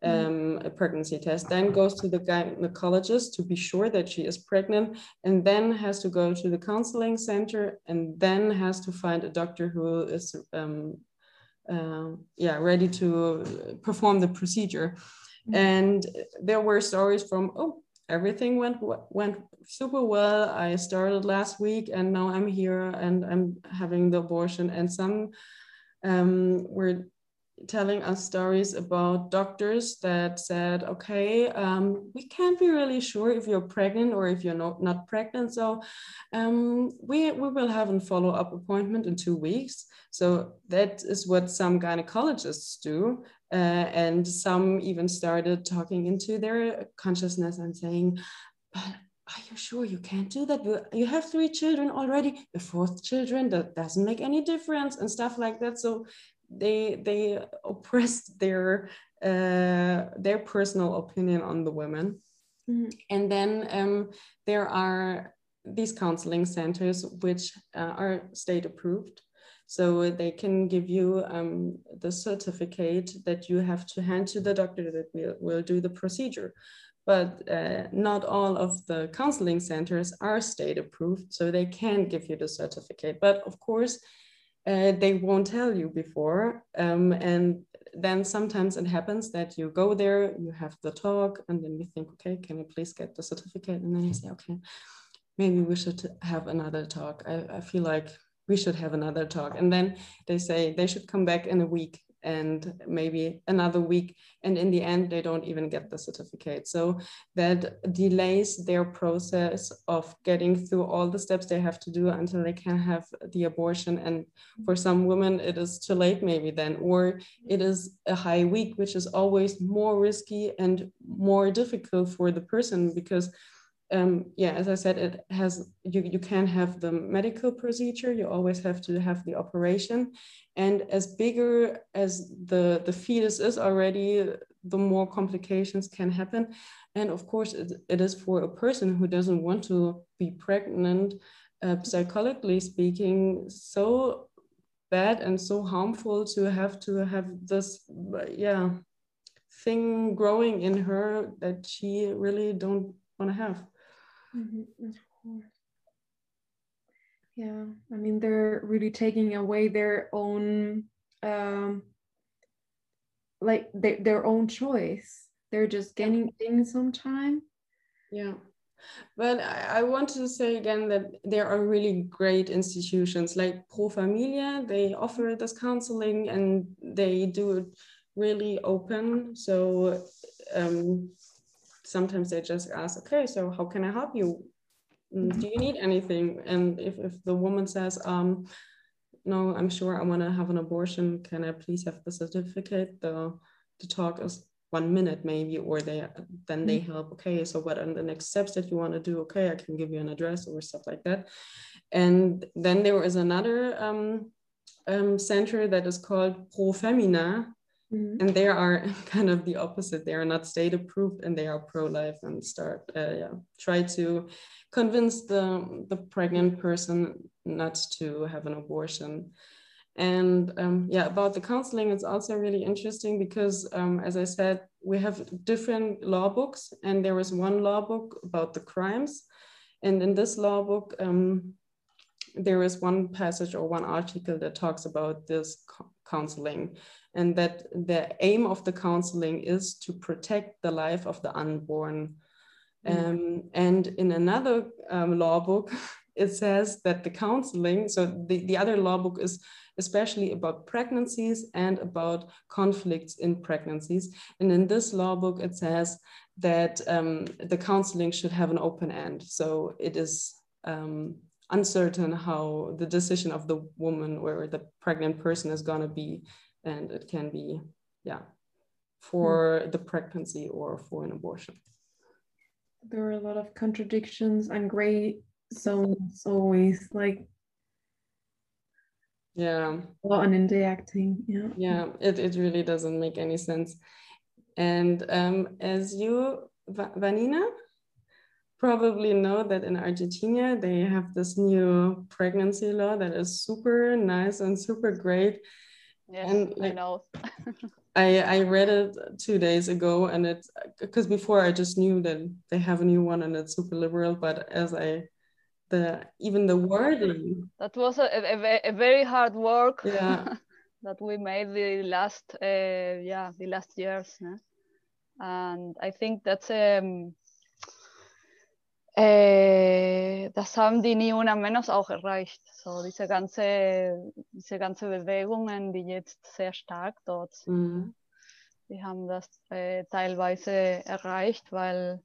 mm-hmm. um, a pregnancy test, then goes to the gynecologist to be sure that she is pregnant, and then has to go to the counseling center, and then has to find a doctor who is, um, uh, yeah, ready to perform the procedure. Mm-hmm. And there were stories from, oh, everything went went super well. I started last week, and now I'm here, and I'm having the abortion, and some um, were telling us stories about doctors that said, okay, um, we can't be really sure if you're pregnant or if you're not, not pregnant. So um, we, we will have a follow-up appointment in two weeks. So that is what some gynecologists do. Uh, and some even started talking into their consciousness and saying, but are you sure you can't do that? You have three children already, a fourth children, that doesn't make any difference and stuff like that. So they they oppressed their uh, their personal opinion on the women. Mm-hmm. And then um, there are these counseling centers which uh, are state approved. So they can give you um, the certificate that you have to hand to the doctor that will, will do the procedure but uh, not all of the counseling centers are state approved, so they can give you the certificate. But of course, uh, they won't tell you before. Um, and then sometimes it happens that you go there, you have the talk, and then you think, okay, can I please get the certificate? And then you say, okay, maybe we should have another talk. I, I feel like we should have another talk. And then they say they should come back in a week and maybe another week and in the end they don't even get the certificate. So that delays their process of getting through all the steps they have to do until they can have the abortion. And for some women it is too late maybe then or it is a high week which is always more risky and more difficult for the person because um, yeah, as I said, it has you you can have the medical procedure. You always have to have the operation, and as bigger as the, the fetus is already, the more complications can happen. And of course, it, it is for a person who doesn't want to be pregnant, uh, psychologically speaking, so bad and so harmful to have to have this, yeah, thing growing in her that she really don't want to have. Mm -hmm, of course yeah i mean they're really taking away their own um like they, their own choice they're just getting things some time yeah But I, I want to say again that there are really great institutions like Pro Familia. They offer this counseling and they do it really open. So um, sometimes they just ask, okay, so how can I help you? Mm, do you need anything? And if, if the woman says, um, no, I'm sure I want to have an abortion, can I please have the certificate? The, the talk is one minute maybe, or they then they mm. help, okay, so what are the next steps that you want to do? Okay, I can give you an address or stuff like that. And then there is another um, um, center that is called Pro Femina, Mm-hmm. And they are kind of the opposite. They are not state approved and they are pro life and start, uh, yeah, try to convince the, the pregnant person not to have an abortion. And um, yeah, about the counseling, it's also really interesting because, um, as I said, we have different law books, and there is one law book about the crimes. And in this law book, um, there is one passage or one article that talks about this counseling and that the aim of the counseling is to protect the life of the unborn. Mm. Um, and in another um, law book, it says that the counseling, so the, the other law book is especially about pregnancies and about conflicts in pregnancies. And in this law book, it says that um, the counseling should have an open end. So it is um, uncertain how the decision of the woman or the pregnant person is going to be and it can be yeah for mm. the pregnancy or for an abortion. There are a lot of contradictions and gray zones always like yeah. Well and in the acting yeah. Yeah it, it really doesn't make any sense. And um, as you vanina probably know that in argentina they have this new pregnancy law that is super nice and super great. Yes, and like, I know. I I read it two days ago, and it's because before I just knew that they have a new one and it's super liberal, but as I the even the wording. That was a, a, a very hard work yeah. that we made the last uh, yeah the last years and i think that's um äh, das haben die Ni Una Menos auch erreicht. So diese ganze, diese ganze Bewegungen, die jetzt sehr stark dort sind, mhm. die haben das äh, teilweise erreicht, weil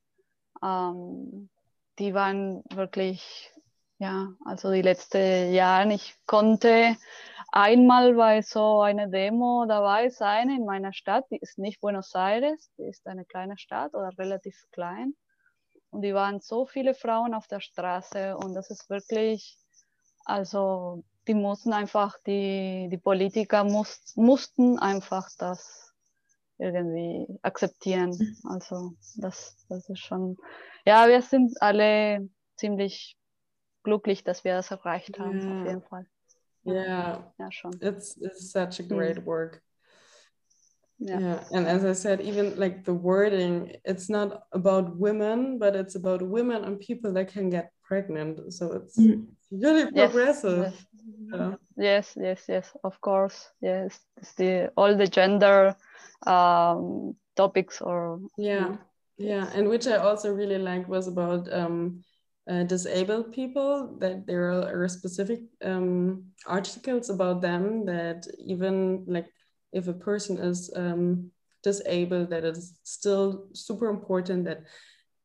ähm, die waren wirklich, ja, also die letzten Jahre, ich konnte einmal bei so einer Demo dabei sein in meiner Stadt, die ist nicht Buenos Aires, die ist eine kleine Stadt oder relativ klein. Und die waren so viele Frauen auf der Straße und das ist wirklich, also die mussten einfach, die, die Politiker muss, mussten einfach das irgendwie akzeptieren. Mhm. Also das, das ist schon, ja, wir sind alle ziemlich glücklich, dass wir das erreicht haben, yeah. auf jeden Fall. Yeah, ja, schon. It's, it's such a great mm. work. Yeah. yeah and as i said even like the wording it's not about women but it's about women and people that can get pregnant so it's mm. really progressive yes. Yeah. yes yes yes of course yes it's the all the gender um topics or yeah yeah and which i also really liked was about um uh, disabled people that there are specific um, articles about them that even like if a person is um, disabled, that is still super important that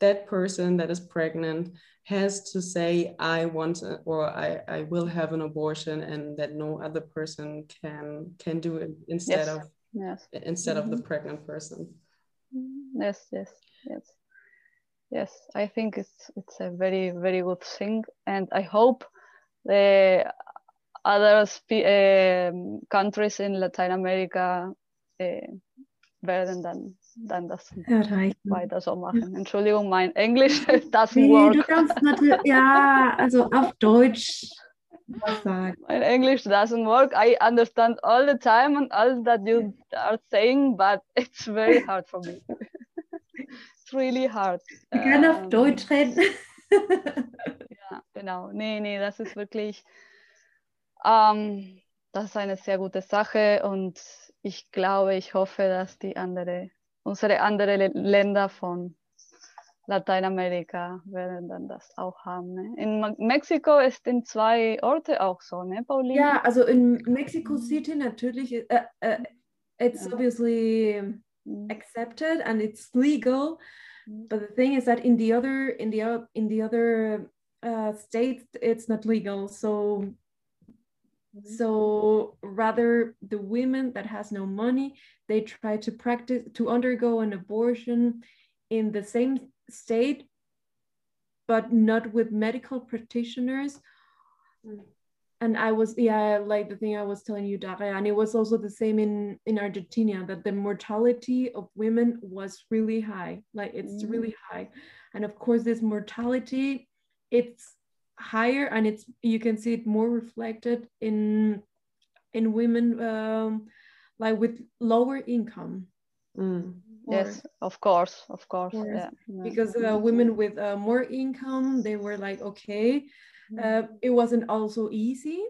that person that is pregnant has to say i want or I, I will have an abortion and that no other person can can do it instead yes. of yes. instead mm -hmm. of the mm-hmm. pregnant person yes yes yes yes i think it's it's a very very good thing and i hope the other um, countries in Latin America äh, werden dann, dann das Erreichen. weiter so machen. Ja. Entschuldigung, mein Englisch doesn't nee, work. Du kannst natürlich, ja, also auf Deutsch sagen. My English doesn't work. I understand all the time and all that you are saying, but it's very hard for me. it's really hard. Wir können um, auf ähm, Deutsch reden. ja, genau. Nee, nee, das ist wirklich ähm, das ist eine sehr gute Sache und ich glaube, ich hoffe, dass die andere, unsere anderen Länder von Lateinamerika werden dann das auch haben. Ne? In Mexiko ist in zwei Orte auch so, ne, Pauline? Ja, also in Mexico mhm. City natürlich, uh, uh, it's yeah. obviously mm. accepted and it's legal. Mm. But the thing is that in the other in the in the other uh, states, it's not legal. So. So rather the women that has no money, they try to practice to undergo an abortion in the same state, but not with medical practitioners. Mm. And I was, yeah, like the thing I was telling you, Daria, and it was also the same in, in Argentina, that the mortality of women was really high. Like it's mm. really high. And of course, this mortality, it's higher and it's you can see it more reflected in in women um, like with lower income. Mm yes of course of course yeah because uh, women with uh, more income they were like okay uh, mm-hmm. it wasn't also easy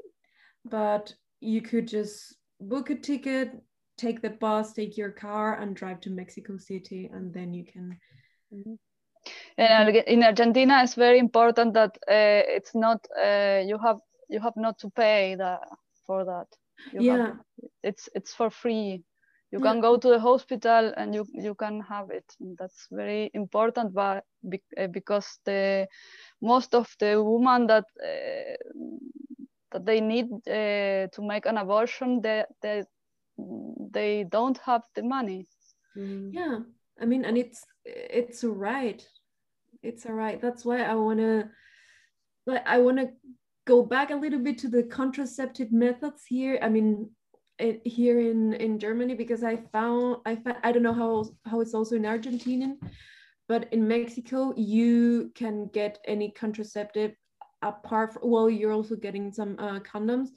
but you could just book a ticket take the bus take your car and drive to mexico city and then you can mm-hmm. And in argentina it's very important that uh, it's not uh, you have you have not to pay that for that. You yeah. have, it's it's for free. You can go to the hospital and you you can have it. And that's very important but eh, because the most of the women that uh, that they need uh, to make an abortion they, they they don't have the money. Mm. yeah. I mean and it's it's a right it's all right that's why i want to like i want to go back a little bit to the contraceptive methods here i mean it, here in in Germany because I found I found, I don't know how how it's also in Argentinian, but in Mexico you can get any contraceptive apart from, well you're also getting some uh, condoms,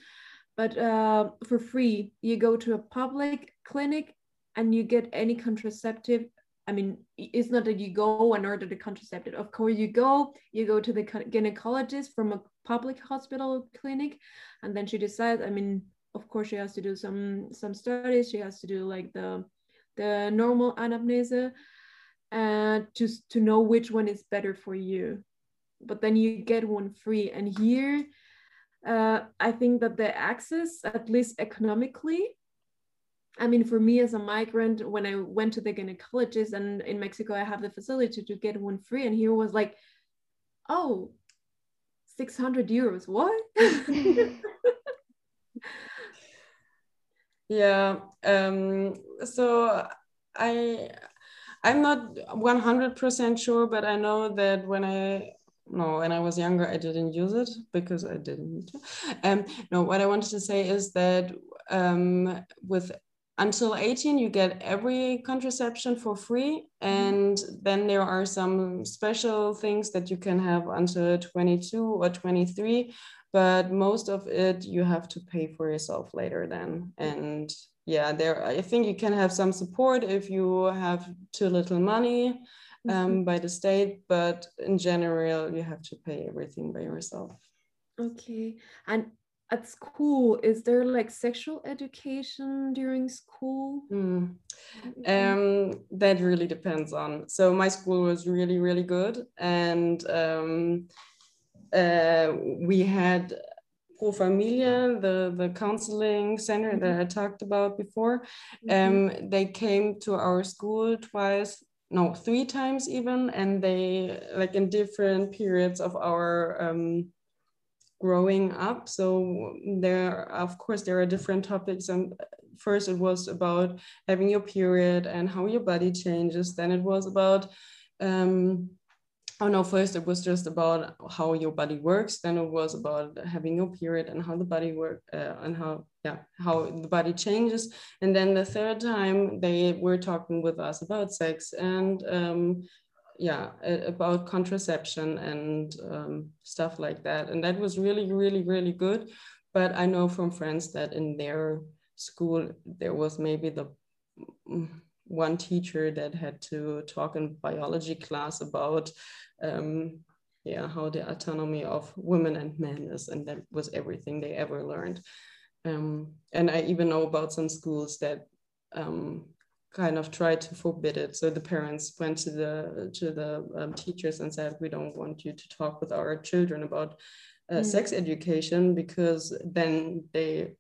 but uh, for free you go to a public clinic and you get any contraceptive. I mean, it's not that you go and order the contraceptive. Of course, you go, you go to the gynecologist from a public hospital clinic, and then she decides. I mean, of course she has to do some some studies she has to do like the the normal anamnesis and just to know which one is better for you but then you get one free and here uh, i think that the access at least economically i mean for me as a migrant when i went to the gynecologist and in mexico i have the facility to get one free and here was like oh 600 euros what Yeah. Um, so I I'm not 100% sure, but I know that when I no when I was younger I didn't use it because I didn't. Um, no, what I wanted to say is that um, with until 18 you get every contraception for free and then there are some special things that you can have until 22 or 23 but most of it you have to pay for yourself later then. And yeah there i think you can have some support if you have too little money um, mm-hmm. by the state but in general you have to pay everything by yourself. Okay. And at school is there like sexual education during school mm. um, that really depends on so my school was really really good and um, uh, we had Pro Familia, the, the counseling center mm -hmm. that I talked about before. Mm -hmm. um, they came to our school twice, no, three times even, and they like in different periods of our um, growing up. So there, of course, there are different topics. And first, it was about having your period and how your body changes. Then it was about um, oh no first it was just about how your body works then it was about having your period and how the body work uh, and how yeah how the body changes and then the third time they were talking with us about sex and um, yeah about contraception and um, stuff like that. And that was really really really good. But i know from friends that in their school there was maybe the mm, one teacher that had to talk in biology class about um, yeah how the autonomy of women and men is. And that was everything they ever learned. Um, and i even know about some schools that um, kind of tried to forbid it. So the parents went to the to the um, teachers and said, "We don't want you to talk with our children about uh, mm. sex education because then they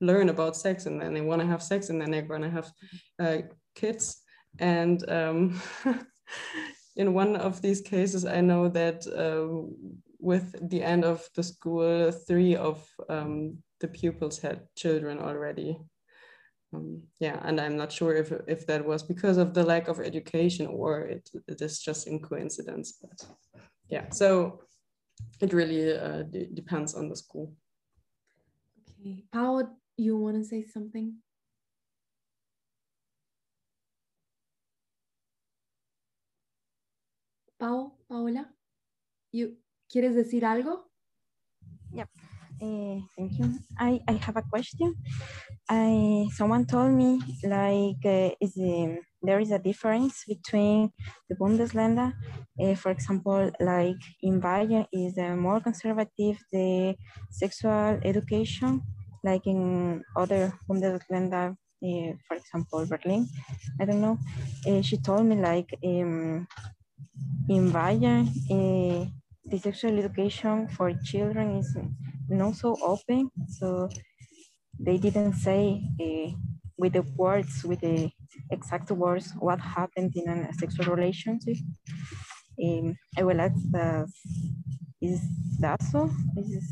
learn about sex and then they want to have sex and then they're going to have uh, kids." And um, in one of these cases, I know that uh, with the end of the school, three of um, the pupils had children already um, yeah and i'm not sure if, if that was because of the lack of education or it, it is just in coincidence but yeah so it really uh, depends on the school okay paul you want to say something Pau, Paola, you, ¿quieres decir algo? Yep. Uh, thank you. I, I have a question. I someone told me like uh, is the, there is a difference between the Bundesländer. Uh, for example, like in Bayern is more conservative the sexual education, like in other Bundesländer, for example Berlin. I don't know. She told me like um, in Bayern the sexual education for children is not so open. So they didn't say uh, with the words, with the exact words, what happened in a sexual relationship. Um, I will ask, uh, is that so? Is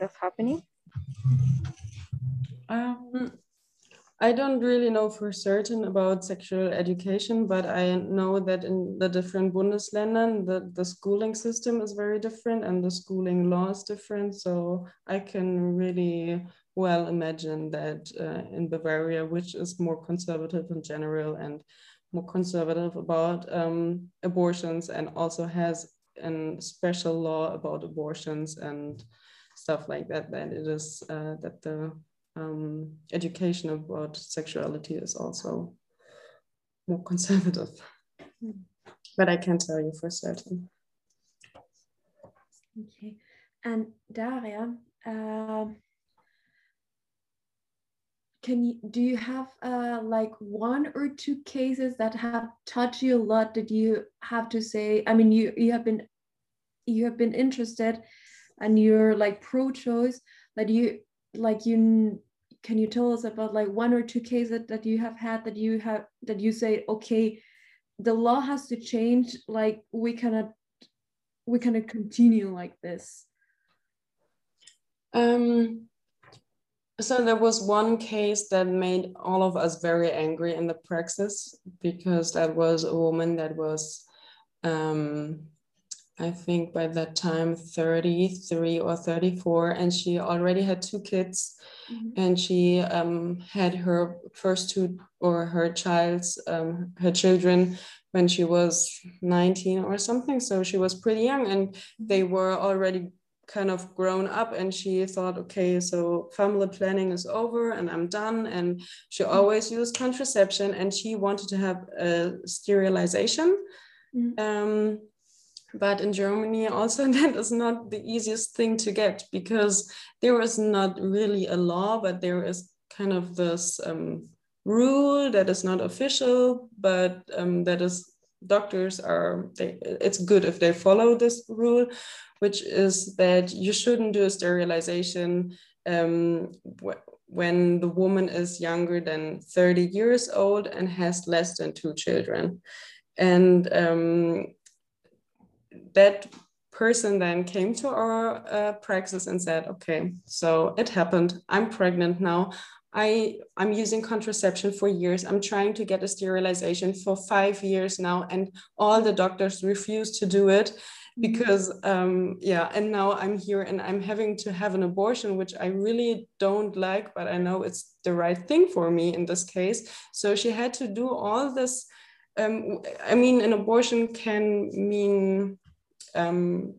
that happening? Um, I don't really know for certain about sexual education, but I know that in the different Bundesländern, the, the schooling system is very different and the schooling law is different. So I can really well imagine that uh, in Bavaria, which is more conservative in general and more conservative about um, abortions and also has a special law about abortions and stuff like that, that it is uh, that the um, education about sexuality is also more conservative. But I can't tell you for certain. Okay. And Daria, uh, can you do you have uh, like one or two cases that have touched you a lot that you have to say? I mean, you you have been you have been interested, and you're like pro-choice. That you like you can you tell us about like one or two cases that that you have had that you have that you say okay the law has to change like we cannot we cannot continue like this um so there was one case that made all of us very angry in the praxis because that was a woman that was um I think by that time 33 or 34, and she already had two kids. Mm-hmm. And she um, had her first two or her child's, um, her children when she was 19 or something. So she was pretty young, and they mm-hmm. were already kind of grown up and she thought okay so family planning is over and i'm done and she mm-hmm. always used contraception and she wanted to have a sterilization mm-hmm. um, but in Germany also that is not the easiest thing to get because there is not really a law, but there is kind of this um, rule that is not official, but um, that is doctors are they, it's good if they follow this rule, which is that you shouldn't do a sterilization um, when the woman is younger than 30 years old and has less than two children. And um, that person then came to our uh, praxis and said, okay, so it happened. I'm pregnant now. I, I'm using contraception for years. I'm trying to get a sterilization for five years now, and all the doctors refuse to do it because, um, yeah, and now I'm here and I'm having to have an abortion, which I really don't like, but I know it's the right thing for me in this case. So she had to do all this. Um, I mean, an abortion can mean um,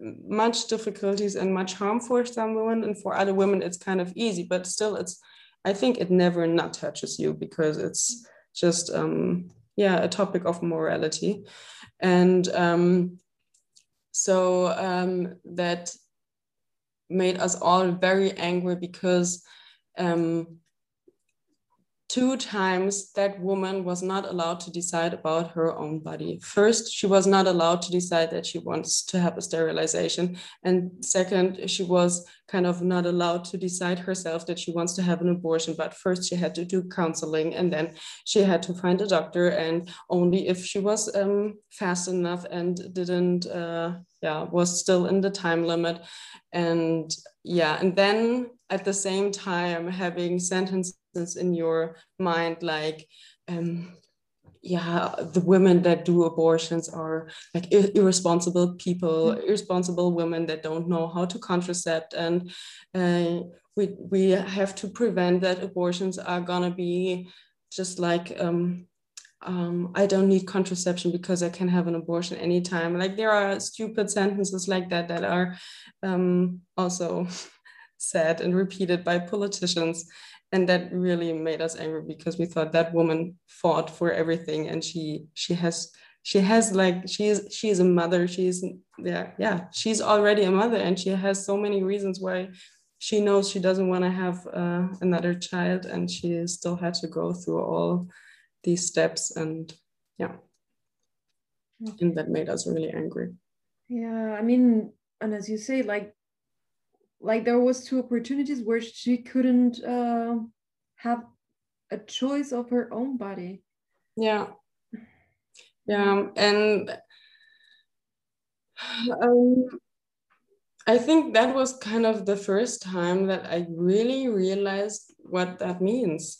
much difficulties and much harm for some women and for other women it's kind of easy but still it's i think it never not touches you because it's just um, yeah a topic of morality. And um, so um, that made us all very angry because um, two times that woman was not allowed to decide about her own body. First, she was not allowed to decide that she wants to have a sterilization. And second, she was kind of not allowed to decide herself that she wants to have an abortion. But first, she had to do counseling and then she had to find a doctor. And only if she was um, fast enough and didn't, uh, yeah, was still in the time limit. And yeah, and then at the same time, having sentences in your mind like um, yeah the women that do abortions are like ir irresponsible people mm-hmm. irresponsible women that don't know how to contracept and uh, we we have to prevent that abortions are gonna be just like um, um, I don't need contraception because I can have an abortion anytime. Like there are stupid sentences like that that are um, also said and repeated by politicians and that really made us angry because we thought that woman fought for everything and she she has she has like she's she's a mother she's yeah yeah she's already a mother and she has so many reasons why she knows she doesn't want to have uh, another child and she still had to go through all these steps and yeah. Okay. and that made us really angry. Yeah i mean and as you say like like there was two opportunities where she couldn't uh, have a choice of her own body. Yeah. Yeah and um, i think that was kind of the first time that i really realized what that means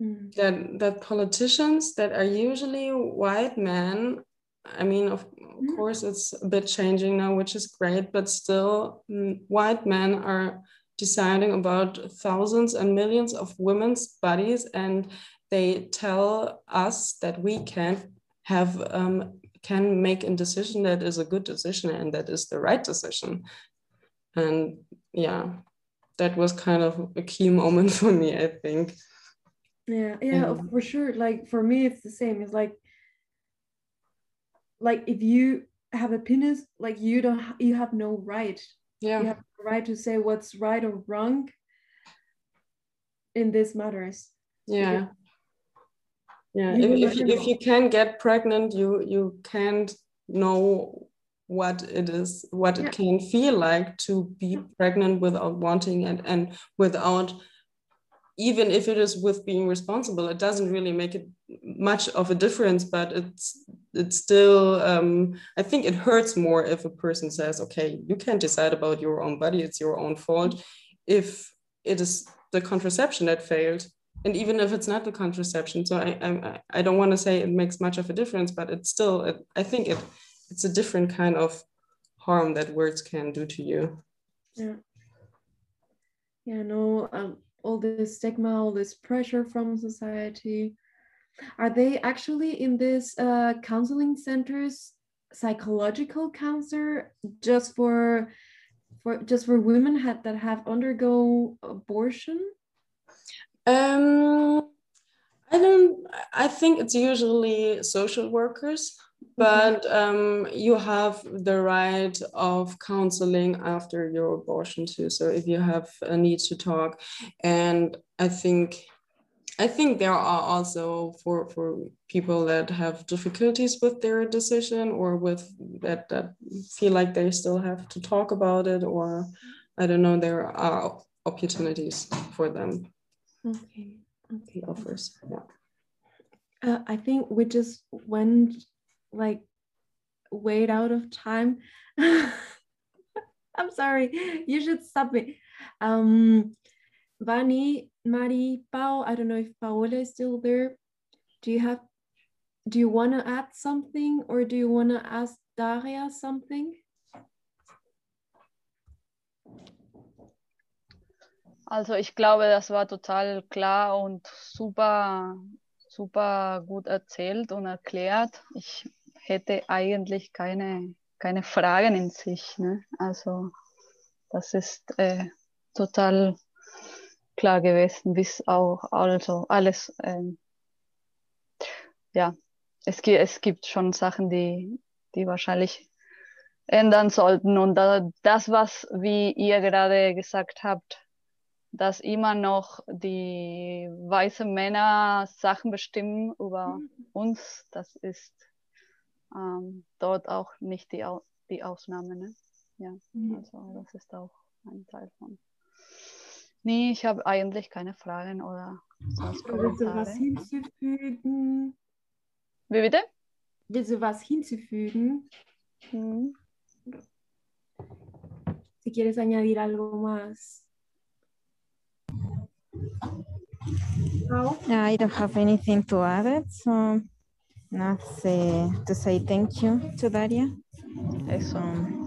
mm. that that politicians that are usually white men I mean, of, of course, it's a bit changing now, which is great, but still, mm, white men are deciding about thousands and millions of women's bodies, and they tell us that we can't have um, can make a decision that is a good decision and that is the right decision. And yeah, that was kind of a key moment for me, I think. Yeah, yeah, um, for sure. Like for me, it's the same. It's like like if you have a penis like you don't you have no right yeah you have the right to say what's right or wrong in these matters yeah yeah if, if, if you can get pregnant you you can't know what it is what yeah. it can feel like to be pregnant without wanting it and without even if it is with being responsible it doesn't really make it much of a difference but it's it's still um, i think it hurts more if a person says okay you can't decide about your own body it's your own fault. If it is the contraception that failed and even if it's not the contraception so i i, I don't want to say it makes much of a difference but it's still it, i think it it's a different kind of harm that words can do to you. Yeah. Yeah no um, all this stigma all this pressure from society are they actually in this uh, counseling centers psychological counselor just for for just for women that have undergo abortion? Um, I don't. I think it's usually social workers, but um, you have the right of counseling after your abortion too. So if you have a need to talk, and I think I think there are also for for people that have difficulties with their decision or with that that feel like they still have to talk about it or I don't know there are opportunities for them. Okay. Okay. offers. Yeah. Uh, I think we just went like way out of time. I'm sorry. You should stop me. Um, Vani, Mari, Pao, I don't know if Paola is still there. Do you have, do you want to add something or do you want to ask Daria something? Also ich glaube, das war total klar und super, super gut erzählt und erklärt. Ich hätte eigentlich keine, keine Fragen in sich. Ne? Also das ist äh, total klar gewesen, bis auch also alles, ähm, ja, es, es gibt schon Sachen, die, die wahrscheinlich ändern sollten. Und da, das, was, wie ihr gerade gesagt habt, dass immer noch die weißen Männer Sachen bestimmen über mhm. uns. Das ist ähm, dort auch nicht die, die Ausnahme. Ne? Ja, mhm. also das ist auch ein Teil von. Nee, ich habe eigentlich keine Fragen oder sonst Willst du was hinzufügen? Wie bitte? Willst du was hinzufügen? Mhm. Si quieres añadir algo más. Oh. I don't have anything to add, so nothing to say thank you to Daria. Eso. Um,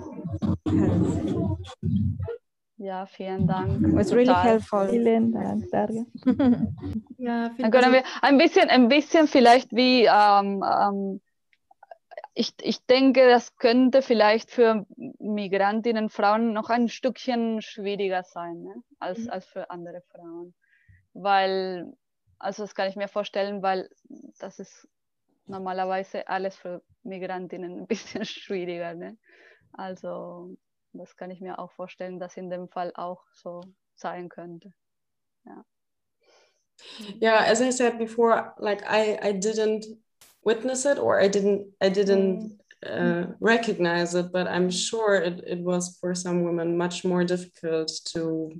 ja, vielen Dank. It was really helpful. Vielen Dank, Daria. ja, Dann können wir ein bisschen, ein bisschen vielleicht wie ähm, ähm, ich, ich denke, das könnte vielleicht für Migrantinnen, Frauen noch ein Stückchen schwieriger sein ne? als, mhm. als für andere Frauen. Weil, also das kann ich mir vorstellen, weil das ist normalerweise alles für Migrantinnen ein bisschen schwieriger. Ne? Also das kann ich mir auch vorstellen, dass in dem Fall auch so sein könnte. Ja. Yeah, as I said before, like I, I didn't witness it or I didn't I didn't mm. uh, recognize it, but I'm sure it, it was for some women much more difficult to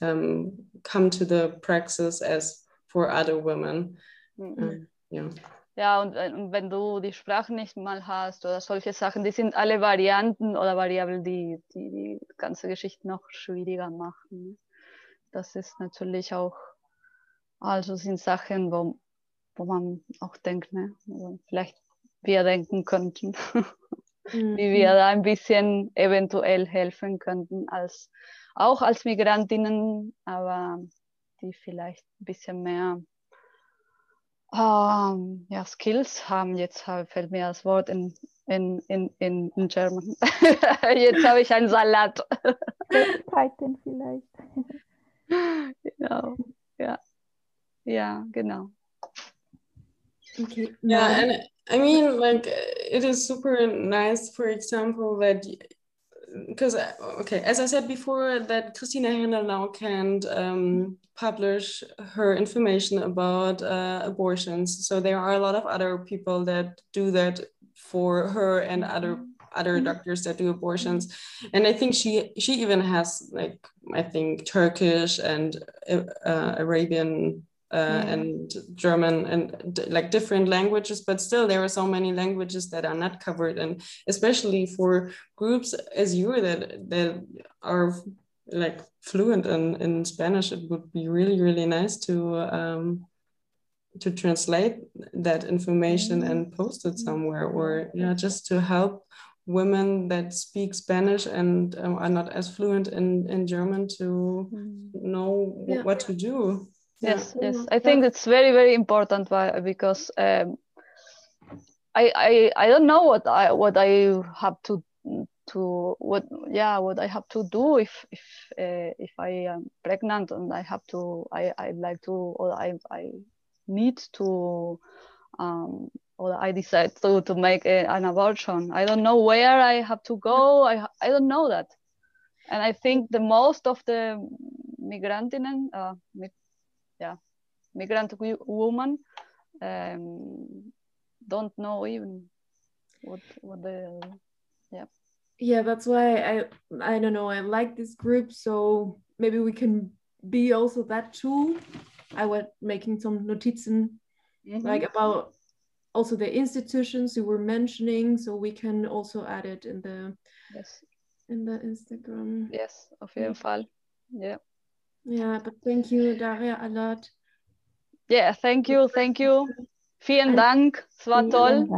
um, come to the praxis as for other women. Mm -hmm. uh, yeah. Ja, und, und, wenn du die Sprache nicht mal hast oder solche Sachen, die sind alle Varianten oder Variablen, die die, die ganze Geschichte noch schwieriger machen. Das ist natürlich auch, also sind Sachen, wo wo man auch denkt, ne, also vielleicht wir denken könnten, mhm. wie wir da ein bisschen eventuell helfen könnten, als, auch als Migrantinnen, aber die vielleicht ein bisschen mehr ähm, ja, Skills haben. Jetzt fällt mir das Wort in, in, in, in, in German. Jetzt habe ich einen Salat. Python vielleicht. genau, ja. Ja, genau. Okay. Yeah, and I mean, like, it is super nice, for example, that because uh, okay, as I said before, that Kristina Hänel now can't um, publish her information about uh, abortions. So there are a lot of other people that do that for her and other other mm-hmm. doctors that do abortions and i think she she even has like i think turkish and uh, arabian uh, and German and like different languages, but still there are so many languages that are not covered, and especially for groups as you that that are like fluent in, in Spanish, it would be really really nice to um, to translate that information and post it somewhere, or yeah, just to help women that speak Spanish and um, are not as fluent in in German to mm. know yeah. what to do yes yes. I think it's very very important why, because um, I, I i don't know what i what i have to to what yeah what i have to do if if uh, if i am pregnant and i have to i i like to or i i need to um or i decide to to make a, an abortion. I don't know where i have to go. I i don't know that. And i think the most of the migrantinnen uh, yeah, migrant woman um, don't know even what what the yeah. Yeah that's why i i don't know i like this group so maybe we can be also that tool i was making some notizen mm -hmm. like about also the institutions you were mentioning so we can also add it in the yes. in the instagram. Yes auf jeden fall yeah Yeah, but thank you, Daria, a lot. Yeah, thank you, thank you. Vielen Dank, es war toll.